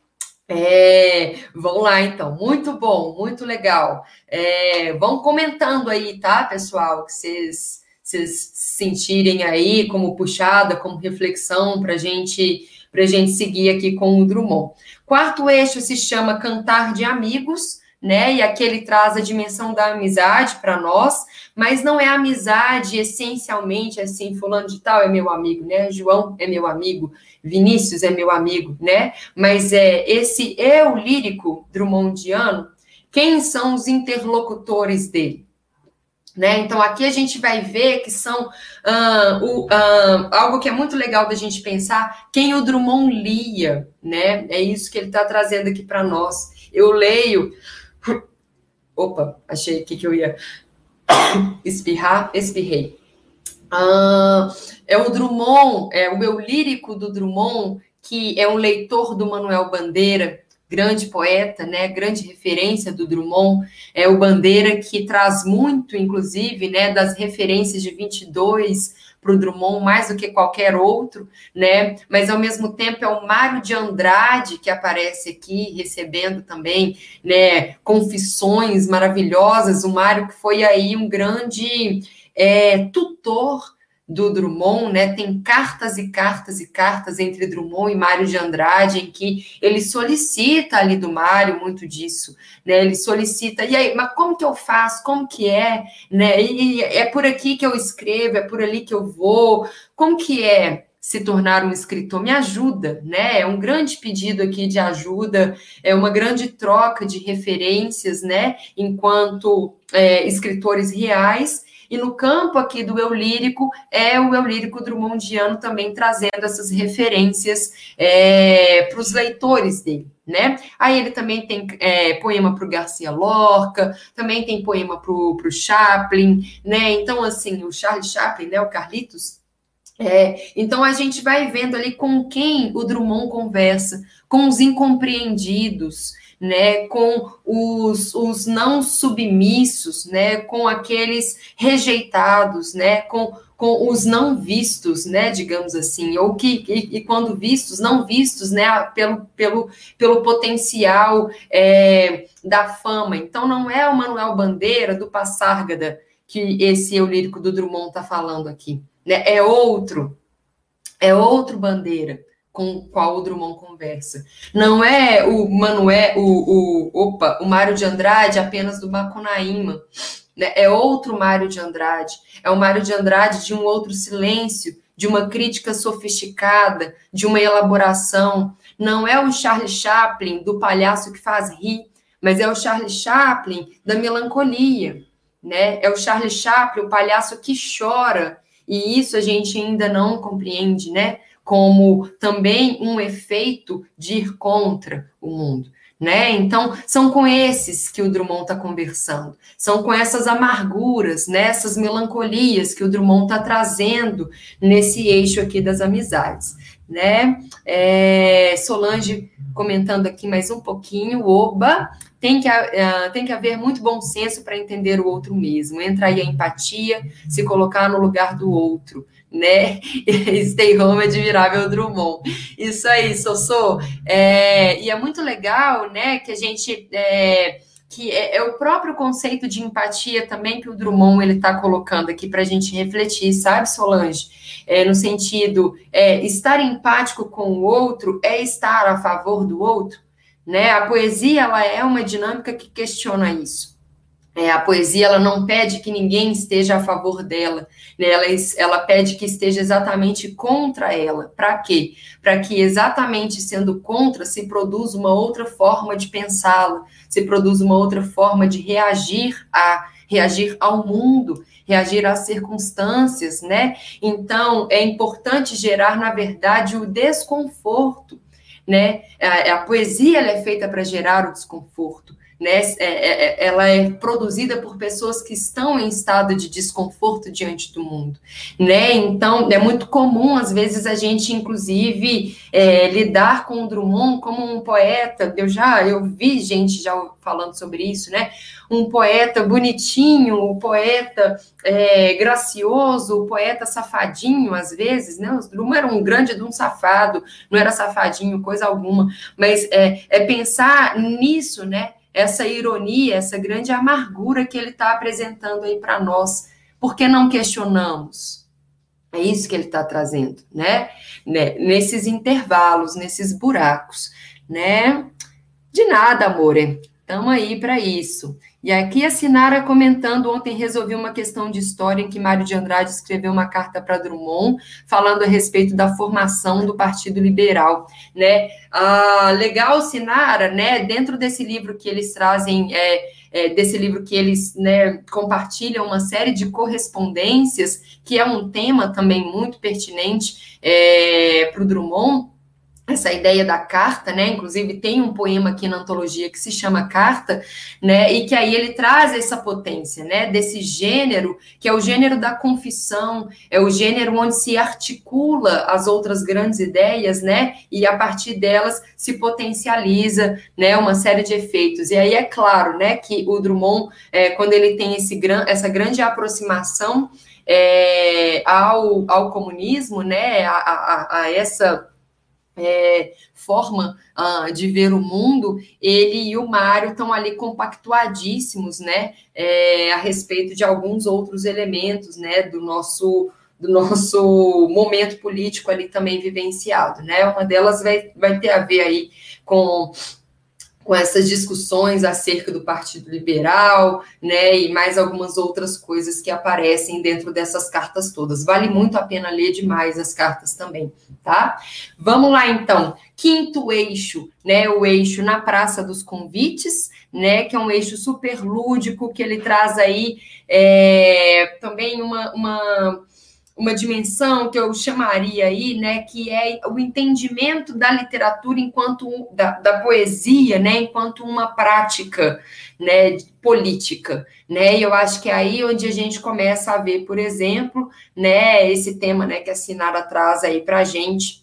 É, vamos lá, então, muito bom, muito legal. É, vão comentando aí, tá, pessoal, que vocês, vocês sentirem aí como puxada, como reflexão para gente, a gente seguir aqui com o Drummond. Quarto eixo se chama Cantar de Amigos, né? E aqui ele traz a dimensão da amizade para nós, mas não é amizade essencialmente assim, fulano de tal é meu amigo, né? João é meu amigo, Vinícius é meu amigo, né? Mas é esse eu lírico Drummondiano, quem são os interlocutores dele? Né? Então, aqui a gente vai ver que são uh, o, uh, algo que é muito legal da gente pensar quem o Drummond lia, né? É isso que ele está trazendo aqui para nós. Eu leio. Opa, achei que, que eu ia espirrar, espirrei. Uh, é o Drummond, é o meu lírico do Drummond, que é um leitor do Manuel Bandeira, grande poeta, né, grande referência do Drummond, é o Bandeira que traz muito, inclusive, né, das referências de 22 para o Drummond mais do que qualquer outro, né? Mas ao mesmo tempo é o Mário de Andrade que aparece aqui recebendo também, né? Confissões maravilhosas. O Mário que foi aí um grande é, tutor do Drummond, né? Tem cartas e cartas e cartas entre Drummond e Mário de Andrade, em que ele solicita ali do Mário muito disso, né? Ele solicita, e aí, mas como que eu faço? Como que é? Né? E é por aqui que eu escrevo, é por ali que eu vou. Como que é? se tornar um escritor, me ajuda, né? É um grande pedido aqui de ajuda, é uma grande troca de referências, né? Enquanto é, escritores reais e no campo aqui do eu lírico, é o eu lírico Drummondiano também trazendo essas referências é, para os leitores dele. Né? Aí ele também tem é, poema para o Garcia Lorca, também tem poema para o Chaplin, né? Então, assim, o Charles Chaplin, né? O Carlitos, é, então a gente vai vendo ali com quem o Drummond conversa, com os incompreendidos, né, com os, os não submissos, né, com aqueles rejeitados, né, com, com os não vistos, né, digamos assim, ou que, e, e quando vistos, não vistos, né, pelo, pelo, pelo potencial é, da fama. Então, não é o Manuel Bandeira do Passárgada que esse eu lírico do Drummond está falando aqui, né, é outro, é outro Bandeira, com o qual o Drummond conversa. Não é o Manuel, o, o opa, o Mário de Andrade apenas do Macunaíma. Né? É outro Mário de Andrade. É o Mário de Andrade de um outro silêncio, de uma crítica sofisticada, de uma elaboração. Não é o Charlie Chaplin do palhaço que faz rir, mas é o Charlie Chaplin da melancolia. Né? É o Charlie Chaplin, o palhaço que chora. E isso a gente ainda não compreende, né? Como também um efeito de ir contra o mundo. Né? Então, são com esses que o Drummond está conversando, são com essas amarguras, né? essas melancolias que o Drummond está trazendo nesse eixo aqui das amizades. Né? É, Solange comentando aqui mais um pouquinho, oba, tem que, uh, tem que haver muito bom senso para entender o outro mesmo. Entra aí a empatia, se colocar no lugar do outro, né? Stay home admirável Drummond. Isso aí, Sossô. É, e é muito legal, né, que a gente. É, que é, é, o próprio conceito de empatia também que o Drummond ele está colocando aqui para a gente refletir, sabe, Solange? É, no sentido, é, estar empático com o outro é estar a favor do outro, né? A poesia ela é uma dinâmica que questiona isso é, a poesia ela não pede que ninguém esteja a favor dela? Ela, ela pede que esteja exatamente contra ela. Para quê? Para que exatamente sendo contra se produza uma outra forma de pensá-la, se produza uma outra forma de reagir a reagir ao mundo, reagir às circunstâncias, né? Então é importante gerar, na verdade, o desconforto, né? A, a poesia é feita para gerar o desconforto né, é, é, é, ela é produzida por pessoas que estão em estado de desconforto diante do mundo, né? Então é muito comum às vezes a gente, inclusive, é, lidar com o Drummond como um poeta. Eu já eu vi gente já falando sobre isso, né? Um poeta bonitinho, um poeta é, gracioso, um poeta safadinho, às vezes, né? O Drummond era um grande de um safado, não era safadinho, coisa alguma, mas é, é pensar nisso, né? Essa ironia, essa grande amargura que ele está apresentando aí para nós. Por que não questionamos? É isso que ele está trazendo, né? né? Nesses intervalos, nesses buracos, né? De nada, amore. Estamos aí para isso. E aqui a Sinara comentando, ontem resolvi uma questão de história em que Mário de Andrade escreveu uma carta para Drummond, falando a respeito da formação do Partido Liberal, né? Ah, legal, Sinara, né? Dentro desse livro que eles trazem, é, é, desse livro que eles né, compartilham uma série de correspondências, que é um tema também muito pertinente é, para o Drummond, essa ideia da carta, né? Inclusive tem um poema aqui na antologia que se chama Carta, né? E que aí ele traz essa potência, né? Desse gênero que é o gênero da confissão, é o gênero onde se articula as outras grandes ideias, né? E a partir delas se potencializa, né? Uma série de efeitos. E aí é claro, né? Que o Drummond, é, quando ele tem esse gran, essa grande aproximação é, ao, ao comunismo, né? a, a, a essa é, forma uh, de ver o mundo, ele e o Mário estão ali compactuadíssimos, né, é, a respeito de alguns outros elementos, né, do nosso do nosso momento político ali também vivenciado, né, uma delas vai, vai ter a ver aí com com essas discussões acerca do Partido Liberal, né, e mais algumas outras coisas que aparecem dentro dessas cartas todas. Vale muito a pena ler demais as cartas também, tá? Vamos lá então. Quinto eixo, né, o eixo na Praça dos Convites, né, que é um eixo super lúdico que ele traz aí é, também uma, uma uma dimensão que eu chamaria aí, né, que é o entendimento da literatura enquanto da, da poesia, né, enquanto uma prática, né, política, né? E eu acho que é aí onde a gente começa a ver, por exemplo, né, esse tema, né, que a Sinara traz aí para a gente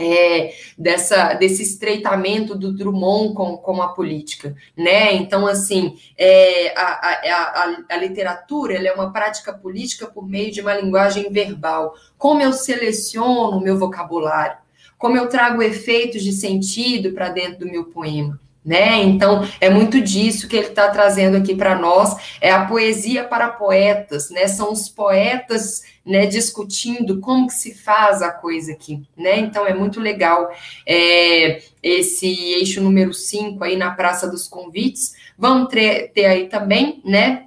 é, dessa, desse estreitamento do Drummond com, com a política, né? Então, assim, é, a, a, a, a, literatura é uma prática política por meio de uma linguagem verbal. Como eu seleciono o meu vocabulário, como eu trago efeitos de sentido para dentro do meu poema. Né? Então, é muito disso que ele está trazendo aqui para nós, é a poesia para poetas, né? São os poetas né, discutindo como que se faz a coisa aqui, né? Então é muito legal é, esse eixo número 5 aí na Praça dos Convites. Vamos ter, ter aí também, né?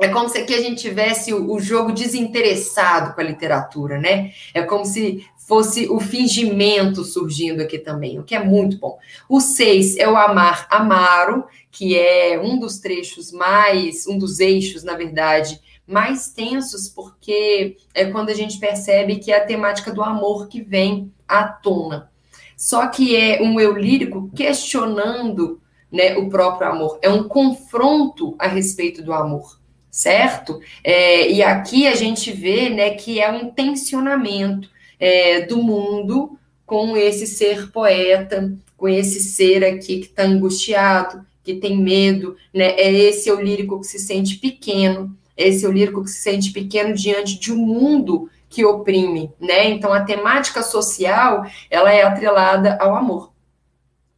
É como se aqui a gente tivesse o, jogo desinteressado com a literatura, né? É como se fosse o fingimento surgindo aqui também, o que é muito bom. O 6 é o Amar Amaro, que é um dos trechos mais, um dos eixos, na verdade, mais tensos, porque é quando a gente percebe que é a temática do amor que vem à tona. Só que é um eu lírico questionando né, o próprio amor, é um confronto a respeito do amor, certo? É, e aqui a gente vê né, que é um tensionamento é, do mundo com esse ser poeta, com esse ser aqui que está angustiado, que tem medo, né? É esse eu lírico que se sente pequeno, esse é o lírico que se sente pequeno diante de um mundo que oprime, né? Então a temática social ela é atrelada ao amor,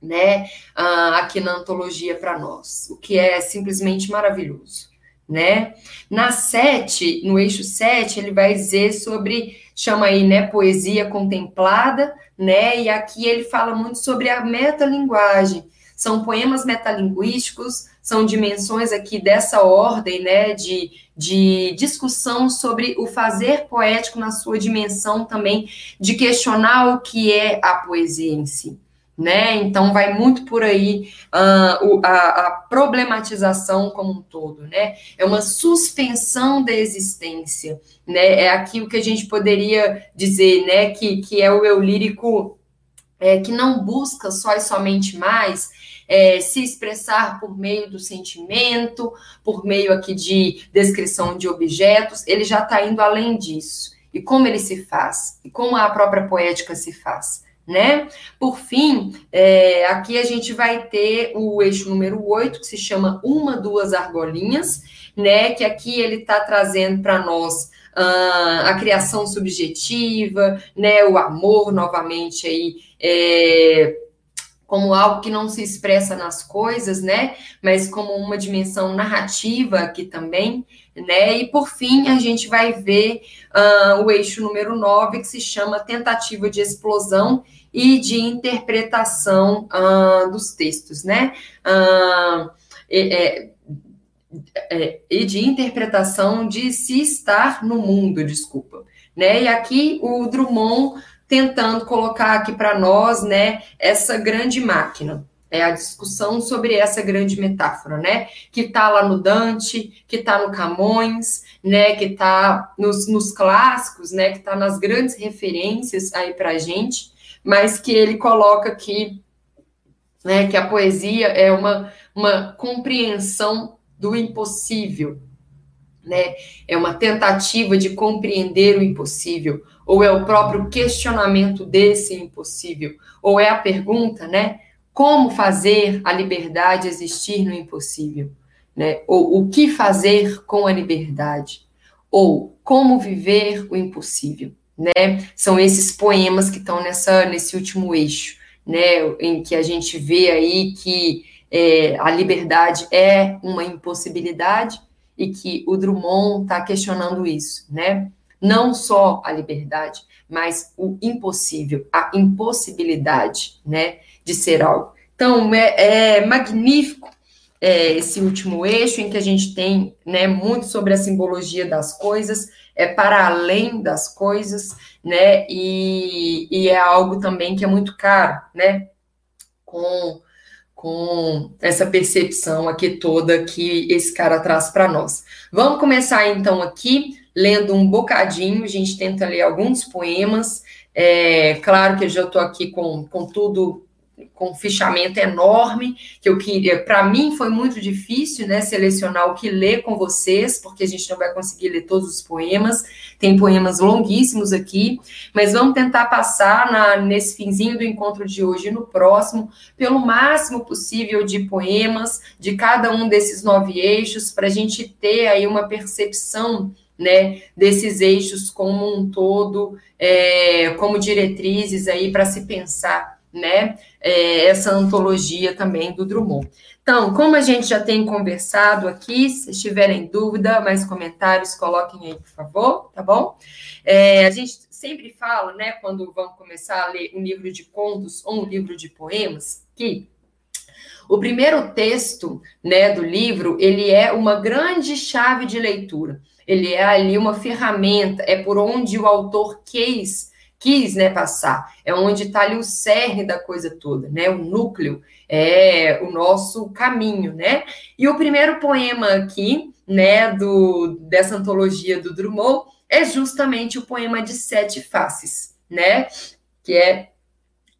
né? Ah, aqui na antologia para nós, o que é simplesmente maravilhoso, né? Na sete, no eixo 7, ele vai dizer sobre chama aí, né, poesia contemplada, né? E aqui ele fala muito sobre a metalinguagem. São poemas metalinguísticos são dimensões aqui dessa ordem, né, de, de discussão sobre o fazer poético na sua dimensão também de questionar o que é a poesia em si. Né? Então vai muito por aí uh, a, a, problematização como um todo, né? É uma suspensão da existência, né? É aquilo que a gente poderia dizer, né? Que, que é o eu lírico é, que não busca só e somente mais é, se expressar por meio do sentimento, por meio aqui de descrição de objetos, ele já está indo além disso. E como ele se faz? E como a própria poética se faz? Né? Por fim, é, aqui a gente vai ter o eixo número 8, que se chama Uma, Duas Argolinhas, né? Que aqui ele está trazendo para nós uh, a criação subjetiva, né? O amor, novamente, aí. É, como algo que não se expressa nas coisas, né? Mas como uma dimensão narrativa aqui também, né? E por fim, a gente vai ver uh, o eixo número 9, que se chama tentativa de explosão e de interpretação uh, dos textos, né? Uh, é, e de interpretação de se estar no mundo, desculpa. Né? E aqui o Drummond tentando colocar aqui para nós, né, essa grande máquina. É a discussão sobre essa grande metáfora, né? Que está lá no Dante, que está no Camões, né? Que está nos, nos clássicos, né? Que está nas grandes referências aí para a gente, mas que ele coloca aqui, né? Que a poesia é uma, uma compreensão do impossível, né? É uma tentativa de compreender o impossível, ou é o próprio questionamento desse impossível, ou é a pergunta, né? Como fazer a liberdade existir no impossível, né? Ou o que fazer com a liberdade, ou como viver o impossível, né? São esses poemas que estão nessa nesse último eixo, né? Em que a gente vê aí que é, a liberdade é uma impossibilidade e que o Drummond está questionando isso, né? Não só a liberdade, mas o impossível, a impossibilidade, né, de ser algo. Então, é, é magnífico é, esse último eixo em que a gente tem, né, muito sobre a simbologia das coisas, é para além das coisas, né, e, e é algo também que é muito caro, né, com com essa percepção aqui toda que esse cara traz para nós. Vamos começar então aqui lendo um bocadinho, a gente tenta ler alguns poemas. É, claro que eu já estou aqui com, com tudo com um fichamento enorme, que eu queria. Para mim foi muito difícil, né, selecionar o que ler com vocês, porque a gente não vai conseguir ler todos os poemas. Tem poemas longuíssimos aqui, mas vamos tentar passar na, nesse finzinho do encontro de hoje e no próximo, pelo máximo possível de poemas de cada um desses nove eixos, para a gente ter aí uma percepção né, desses eixos como um todo, é, como diretrizes aí para se pensar né, é, essa antologia também do Drummond. Então, como a gente já tem conversado aqui, se tiverem dúvida, mais comentários, coloquem aí, por favor, tá bom? É, a gente sempre fala, né, quando vamos começar a ler um livro de contos ou um livro de poemas, que o primeiro texto, né, do livro, ele é uma grande chave de leitura. Ele é ali uma ferramenta, é por onde o autor quis quis né, passar. É onde está ali o cerne da coisa toda, né? O núcleo, é o nosso caminho, né? E o primeiro poema aqui, né, do, dessa antologia do Drummond, é justamente o poema de Sete Faces, né? Que é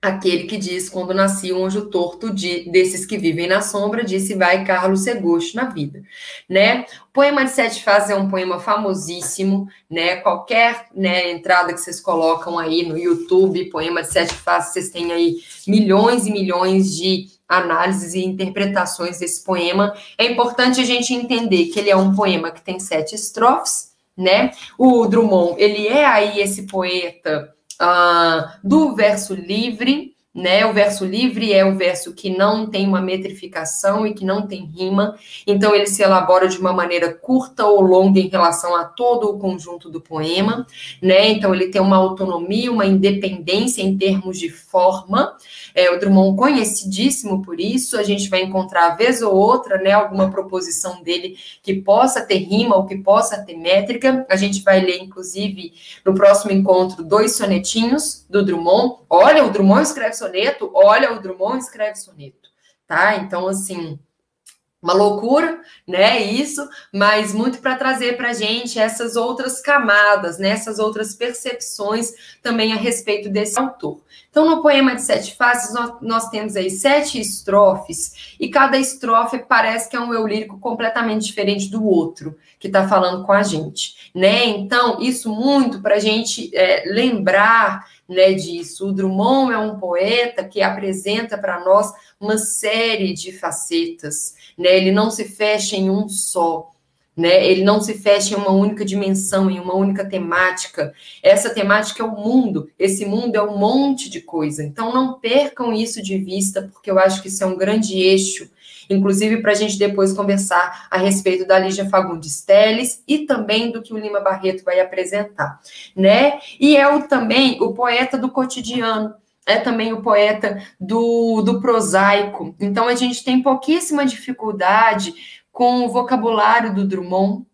aquele que diz quando nasci um anjo torto de, desses que vivem na sombra, disse vai Carlos Segosto na vida, né? O poema de sete fases é um poema famosíssimo, né? Qualquer né, entrada que vocês colocam aí no YouTube, poema de sete fases, vocês têm aí milhões e milhões de análises e interpretações desse poema. É importante a gente entender que ele é um poema que tem sete estrofes, né? O Drummond, ele é aí esse poeta uh, do verso livre, né? O verso livre é o verso que não tem uma metrificação e que não tem rima, então ele se elabora de uma maneira curta ou longa em relação a todo o conjunto do poema, né? Então ele tem uma autonomia, uma independência em termos de forma. É, o Drummond conhecidíssimo por isso, a gente vai encontrar vez ou outra, né, alguma proposição dele que possa ter rima ou que possa ter métrica. A gente vai ler inclusive no próximo encontro dois sonetinhos do Drummond. Olha, o Drummond escreve soneto, olha, o Drummond escreve soneto, tá? Então, assim, uma loucura, né? Isso, mas muito para trazer para a gente essas outras camadas, né? Essas outras percepções também a respeito desse autor. Então, no poema de sete faces, nós, nós temos aí sete estrofes, e cada estrofe parece que é um eu lírico completamente diferente do outro que está falando com a gente, né? Então, isso muito para a gente é, lembrar né, disso. O Drummond é um poeta que apresenta para nós uma série de facetas, né? Ele não se fecha em um só. Né? Ele não se fecha em uma única dimensão, em uma única temática. Essa temática é o mundo, esse mundo é um monte de coisa. Então não percam isso de vista, porque eu acho que isso é um grande eixo inclusive para a gente depois conversar a respeito da Lígia Fagundes Teles e também do que o Lima Barreto vai apresentar, né? E é o, também o poeta do cotidiano, é também o poeta do, do prosaico. Então a gente tem pouquíssima dificuldade com o vocabulário do Drummond,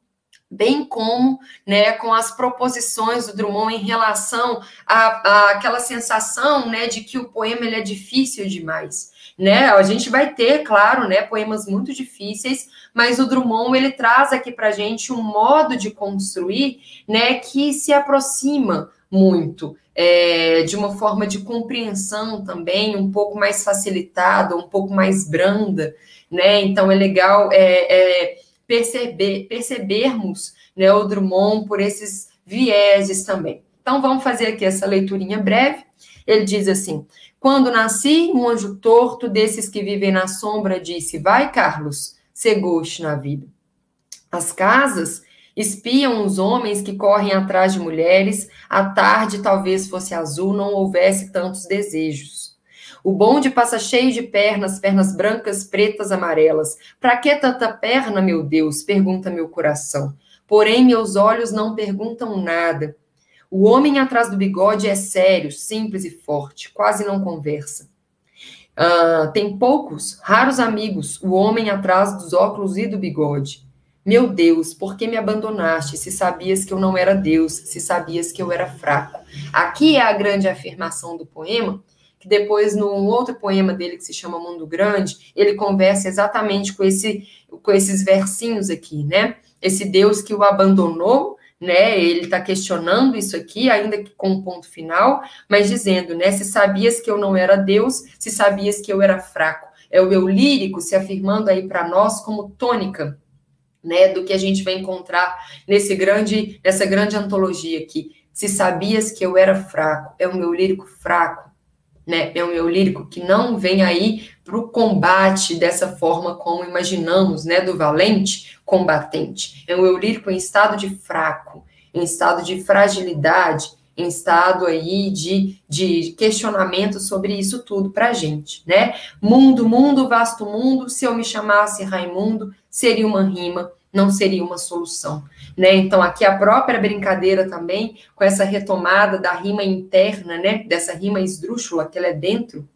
bem como né, com as proposições do Drummond em relação à, àquela sensação né, de que o poema ele é difícil demais né? A gente vai ter, claro, né, poemas muito difíceis, mas o Drummond ele traz aqui para gente um modo de construir, né, que se aproxima muito é, de uma forma de compreensão também um pouco mais facilitada, um pouco mais branda, né? Então é legal é, é perceber, percebermos né, o Drummond por esses vieses também. Então vamos fazer aqui essa leiturinha breve. Ele diz assim: quando nasci, um anjo torto desses que vivem na sombra disse: Vai, Carlos, goste na vida. As casas espiam os homens que correm atrás de mulheres. A tarde talvez fosse azul, não houvesse tantos desejos. O bonde passa cheio de pernas, pernas brancas, pretas, amarelas. Para que tanta perna, meu Deus? pergunta meu coração. Porém, meus olhos não perguntam nada. O homem atrás do bigode é sério, simples e forte, quase não conversa. Uh, tem poucos, raros amigos, o homem atrás dos óculos e do bigode. Meu Deus, por que me abandonaste se sabias que eu não era Deus, se sabias que eu era fraco? Aqui é a grande afirmação do poema, que depois, num outro poema dele que se chama Mundo Grande, ele conversa exatamente com, esse, com esses versinhos aqui, né? Esse Deus que o abandonou né? Ele está questionando isso aqui, ainda que com um ponto final, mas dizendo, né? Se sabias que eu não era Deus, se sabias que eu era fraco. É o eu lírico se afirmando aí para nós como tônica, né? Do que a gente vai encontrar nesse grande, nessa grande antologia aqui. Se sabias que eu era fraco, é o meu lírico fraco, né? É um eu lírico que não vem aí para o combate dessa forma como imaginamos, né? Do valente combatente. É um eu lírico em estado de fraco, em estado de fragilidade, em estado aí de, de questionamento sobre isso tudo para a gente, né? Mundo, mundo, vasto mundo, se eu me chamasse Raimundo, seria uma rima, não seria uma solução, né? Então, aqui a própria brincadeira também, com essa retomada da rima interna, né? Dessa rima esdrúxula, que ela é dentro.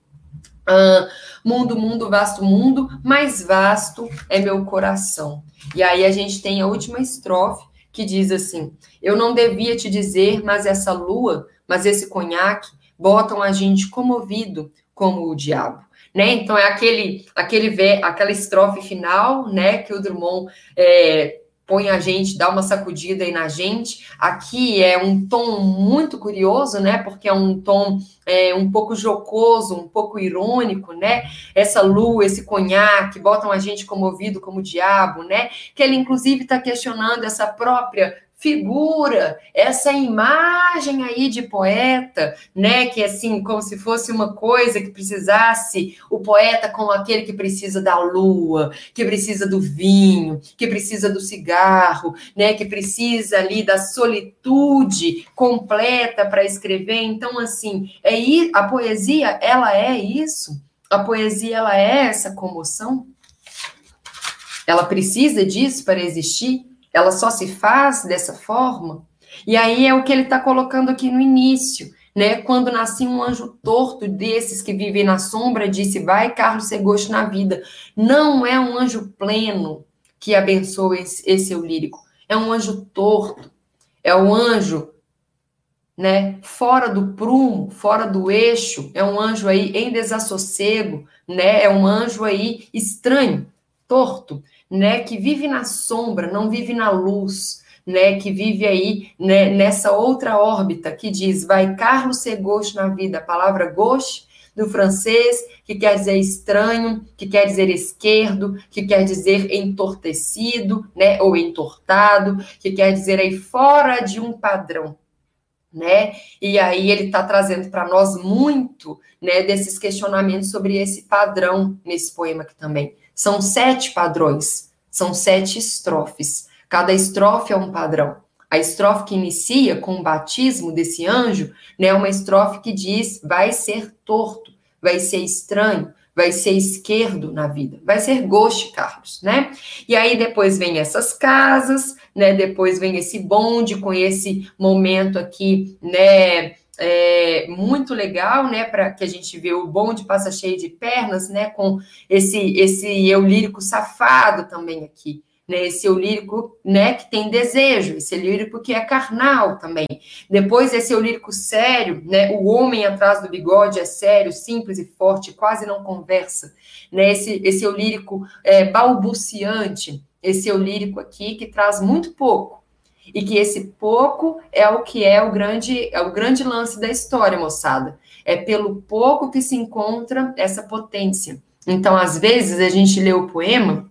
Uh, mundo, mundo, vasto mundo, mais vasto é meu coração. E aí a gente tem a última estrofe, que diz assim: Eu não devia te dizer, mas essa lua, mas esse conhaque, botam a gente comovido como o diabo né? Então é aquele, aquele aquela estrofe final, né? Que o Drummond é, põe a gente, dá uma sacudida aí na gente. Aqui é um tom muito curioso, né? Porque é um tom é, um pouco jocoso, um pouco irônico, né? Essa lua, esse conhaque, botam a gente comovido como diabo, né? Que ele inclusive está questionando essa própria figura, essa imagem aí de poeta, né? Que assim, como se fosse uma coisa que precisasse, o poeta como aquele que precisa da lua, que precisa do vinho, que precisa do cigarro, né? Que precisa ali da solitude completa para escrever. Então, assim, é a poesia, ela é isso. A poesia, ela é essa comoção. Ela precisa disso para existir ela só se faz dessa forma. E aí é o que ele está colocando aqui no início, né? Quando nascia um anjo torto desses que vivem na sombra, disse: Vai, Carlos, ser gosto na vida. Não é um anjo pleno que abençoa esse, esse eu lírico. É um anjo torto. É um anjo, né? Fora do prumo, fora do eixo. É um anjo aí em desassossego, né? É um anjo aí estranho, torto né, que vive na sombra, não vive na luz, né, que vive aí né, nessa outra órbita que diz, vai Carlos ser gauche na vida, a palavra gauche do francês, que quer dizer estranho, que quer dizer esquerdo, que quer dizer entortecido, né, ou entortado, que quer dizer aí fora de um padrão, né? E aí ele está trazendo para nós muito, né, desses questionamentos sobre esse padrão nesse poema aqui também. São sete padrões, são sete estrofes. Cada estrofe é um padrão. A estrofe que inicia com o batismo desse anjo, né, é uma estrofe que diz: vai ser torto, vai ser estranho, vai ser esquerdo na vida, vai ser goste, Carlos, né? E aí depois vem essas casas, né? Depois vem esse bonde com esse momento aqui, né? É, muito legal, né, para que a gente vê o bonde passa cheio de pernas, né, com esse esse eu lírico safado também aqui, né, esse eu lírico, né, que tem desejo, esse eu lírico que é carnal também. Depois esse eu lírico sério, né, o homem atrás do bigode é sério, simples e forte, quase não conversa, né, esse esse eu lírico é, balbuciante, esse eu lírico aqui que traz muito pouco e que esse pouco é o que é o grande é o grande lance da história, moçada. É pelo pouco que se encontra essa potência. Então, às vezes a gente lê o poema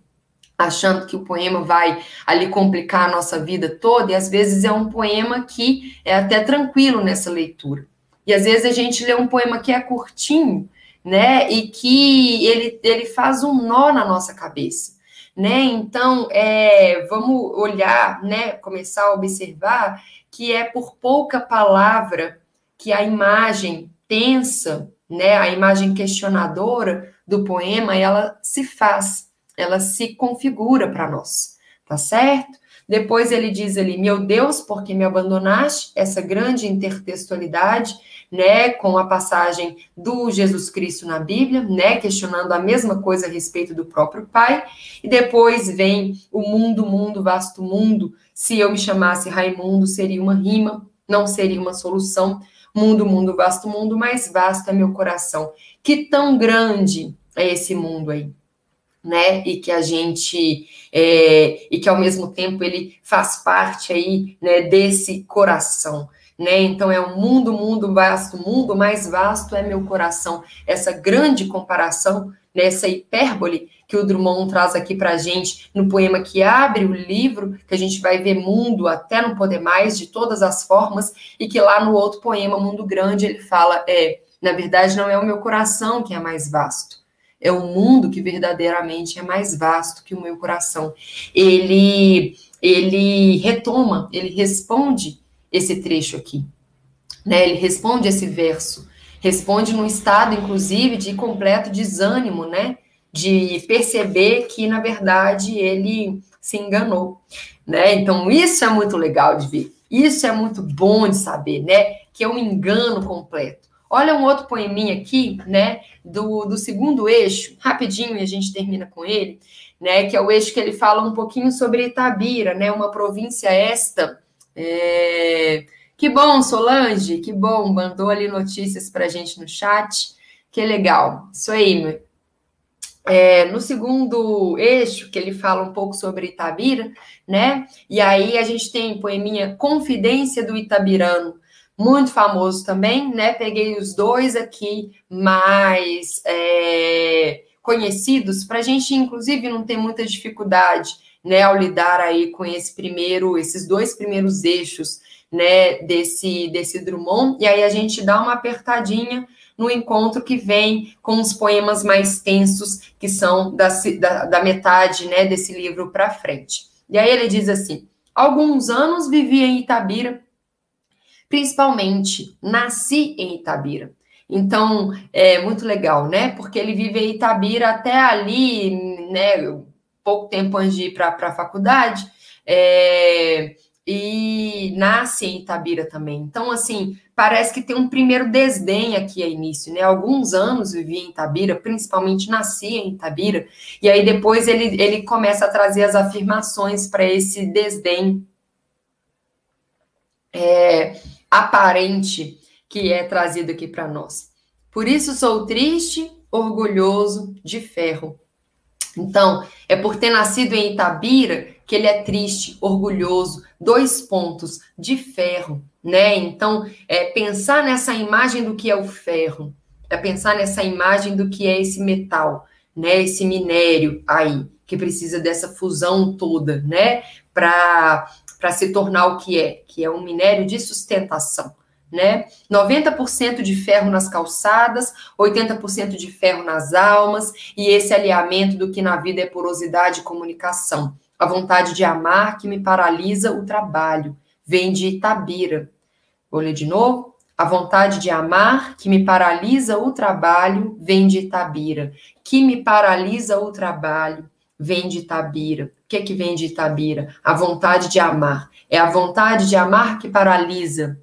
achando que o poema vai ali complicar a nossa vida toda, e às vezes é um poema que é até tranquilo nessa leitura. E às vezes a gente lê um poema que é curtinho, né, e que ele, ele faz um nó na nossa cabeça né? Então, é, vamos olhar, né? Começar a observar que é por pouca palavra que a imagem tensa, né? A imagem questionadora do poema, ela se faz, ela se configura para nós, tá certo? Depois ele diz ali, meu Deus, por que me abandonaste? Essa grande intertextualidade né, com a passagem do Jesus Cristo na Bíblia, né, questionando a mesma coisa a respeito do próprio Pai, e depois vem o mundo, mundo, vasto mundo. Se eu me chamasse Raimundo, seria uma rima, não seria uma solução. Mundo, mundo, vasto mundo, mais vasto é meu coração. Que tão grande é esse mundo aí, né? E que a gente é, e que ao mesmo tempo ele faz parte aí, né, desse coração né? Então é um mundo, mundo vasto, mundo mais vasto é meu coração. Essa grande comparação, né? hipérbole que o Drummond traz aqui para a gente no poema que abre o livro, que a gente vai ver mundo até não poder mais, de todas as formas, e que lá no outro poema, Mundo Grande, ele fala: é, na verdade, não é o meu coração que é mais vasto, é o mundo que verdadeiramente é mais vasto que o meu coração. Ele, ele retoma, ele responde esse trecho aqui. Né? Ele responde esse verso, responde num estado, inclusive, de completo desânimo, né? De perceber que, na verdade, ele se enganou, né? Então, isso é muito legal de ver. Isso é muito bom de saber, né? Que é um engano completo. Olha um outro poeminha aqui, né? Do, do segundo eixo, rapidinho, e a gente termina com ele, né? Que é o eixo que ele fala um pouquinho sobre Itabira, né? Uma província esta é... Que bom, Solange, que bom, mandou ali notícias para a gente no chat. Que legal. Isso aí. É, no segundo eixo, que ele fala um pouco sobre Itabira, né? E aí a gente tem poeminha Confidência do Itabirano, muito famoso também, né? Peguei os dois aqui mais é, conhecidos, para a gente, inclusive, não ter muita dificuldade né, ao lidar aí com esse primeiro, esses dois primeiros eixos, né, desse, desse Drummond, e aí a gente dá uma apertadinha no encontro que vem com os poemas mais tensos, que são da, da, da metade, né, desse livro para frente. E aí ele diz assim, alguns anos vivi em Itabira, principalmente nasci em Itabira. Então, é muito legal, né? Porque ele vive em Itabira até ali, né? Pouco tempo antes de ir para a faculdade. É, e nasce em Itabira também. Então, assim, parece que tem um primeiro desdém aqui a início, né? Alguns anos vivi em Itabira, principalmente nasci em Itabira, e aí depois ele, ele começa a trazer as afirmações para esse desdém é, aparente que é trazido aqui para nós. Por isso sou triste, orgulhoso, de ferro. Então, é por ter nascido em Itabira que ele é triste, orgulhoso, dois pontos, de ferro, né? Então, é pensar nessa imagem do que é o ferro, é pensar nessa imagem do que é esse metal, né? Esse minério aí, que precisa dessa fusão toda, né? Para se tornar o que é, que é um minério de sustentação né? 90% de ferro nas calçadas, 80% de ferro nas almas, e esse alinhamento do que na vida é porosidade e comunicação. A vontade de amar que me paralisa o trabalho, vem de Itabira. Vou ler de novo. A vontade de amar que me paralisa o trabalho, vem de Itabira. Que me paralisa o trabalho, vem de Itabira. O que é que vem de Itabira? A vontade de amar. É a vontade de amar que paralisa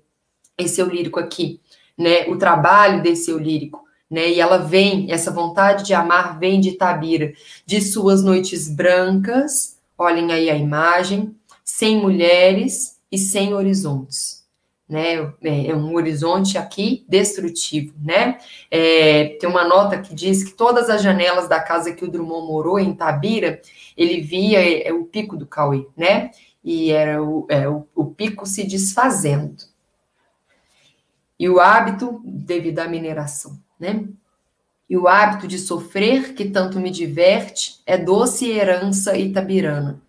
esse eu lírico aqui, né? O trabalho desse eu lírico, né? E ela vem, essa vontade de amar vem de Tabira, de suas noites brancas, olhem aí a imagem, sem mulheres e sem horizontes. Né, é, é um horizonte aqui destrutivo, né? É, tem uma nota que diz que todas as janelas da casa que o Drummond morou em Tabira, ele via é, é o pico do Cauê, né? E era o, é, o, o pico se desfazendo e o hábito devido à mineração, né? E o hábito de sofrer, que tanto me diverte, é doce herança itabirana.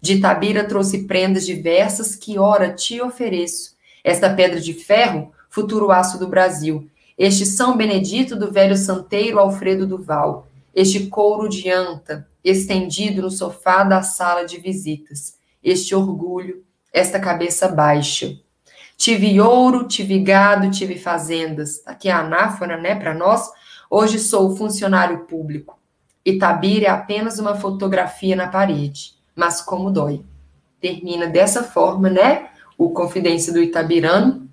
De Itabira trouxe prendas diversas que, ora, te ofereço. Esta pedra de ferro, futuro aço do Brasil. Este São Benedito do velho santeiro Alfredo Duval. Este couro de anta, estendido no sofá da sala de visitas. Este orgulho, esta cabeça baixa. Tive ouro, tive gado, tive fazendas. Aqui é anáfora, né, para nós. Hoje sou funcionário público. Itabira é apenas uma fotografia na parede, mas como dói. Termina dessa forma, né? O Confidência do Itabirano.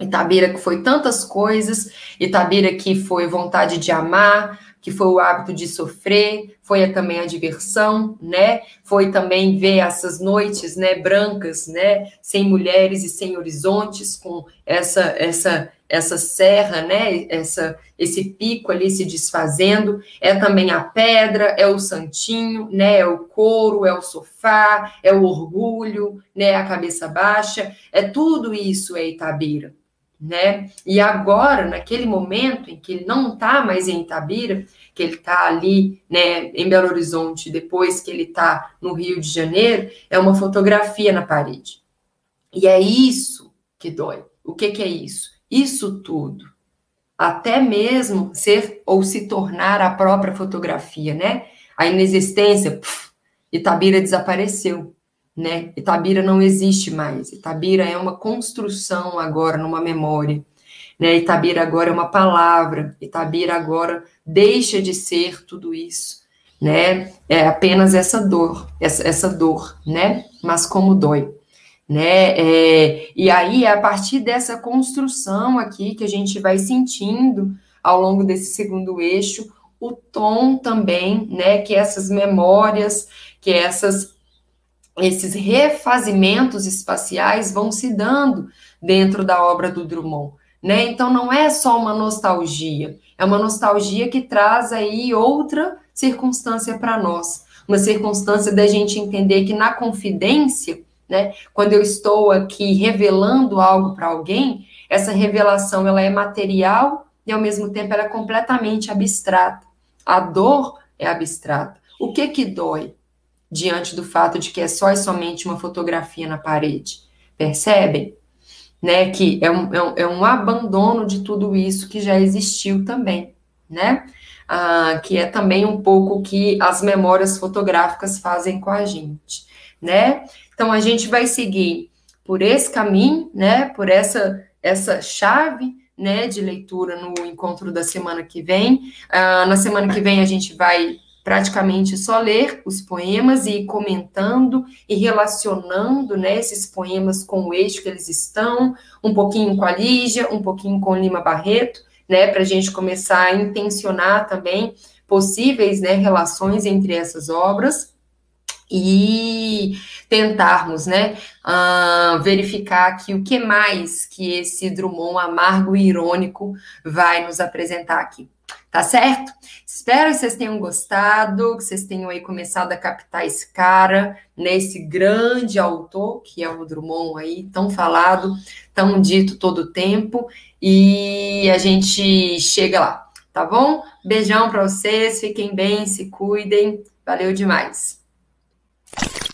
Itabira que foi tantas coisas, Itabira que foi vontade de amar, que foi o hábito de sofrer, foi também a diversão, né? Foi também ver essas noites, né, brancas, né, sem mulheres e sem horizontes, com essa essa essa serra, né, essa esse pico ali se desfazendo. É também a pedra, é o santinho, né, é o couro, é o sofá, é o orgulho, né, a cabeça baixa. É tudo isso é Itabira né? E agora, naquele momento em que ele não está mais em Itabira, que ele está ali, né, em Belo Horizonte, depois que ele está no Rio de Janeiro, é uma fotografia na parede. E é isso que dói. O que, que é isso? Isso tudo. Até mesmo ser ou se tornar a própria fotografia, né? A inexistência, puf, Itabira desapareceu né? Itabira não existe mais. Itabira é uma construção agora numa memória. Né? Itabira agora é uma palavra. Itabira agora deixa de ser tudo isso, né? É apenas essa dor, essa, essa dor, né? Mas como dói, né? É, e aí é a partir dessa construção aqui que a gente vai sentindo ao longo desse segundo eixo o tom também, né? Que essas memórias, que essas esses refazimentos espaciais vão se dando dentro da obra do Drummond. Né? Então não é só uma nostalgia, é uma nostalgia que traz aí outra circunstância para nós, uma circunstância da gente entender que na confidência, né, quando eu estou aqui revelando algo para alguém, essa revelação ela é material e ao mesmo tempo ela é completamente abstrata. A dor é abstrata. O que que dói? Diante do fato de que é só e somente uma fotografia na parede. Percebem? Né, que é um, é um, é um abandono de tudo isso que já existiu também, né? Ah, que é também um pouco que as memórias fotográficas fazem com a gente, né? Então a gente vai seguir por esse caminho, né? Por essa essa chave né, de leitura no encontro da semana que vem. Uh, na semana que vem a gente vai praticamente só ler os poemas e ir comentando e relacionando né, esses poemas com o eixo que eles estão, um pouquinho com a Lígia, um pouquinho com Lima Barreto, né, para a gente começar a intencionar também possíveis né, relações entre essas obras e tentarmos, né, uh, verificar aqui o que mais que esse Drummond amargo e irônico vai nos apresentar aqui. Tá certo? Espero que vocês tenham gostado, que vocês tenham aí começado a captar esse cara, nesse né, grande autor, que é o Drummond aí, tão falado, tão dito todo o tempo, e a gente chega lá, tá bom? Beijão para vocês, fiquem bem, se cuidem, valeu demais. you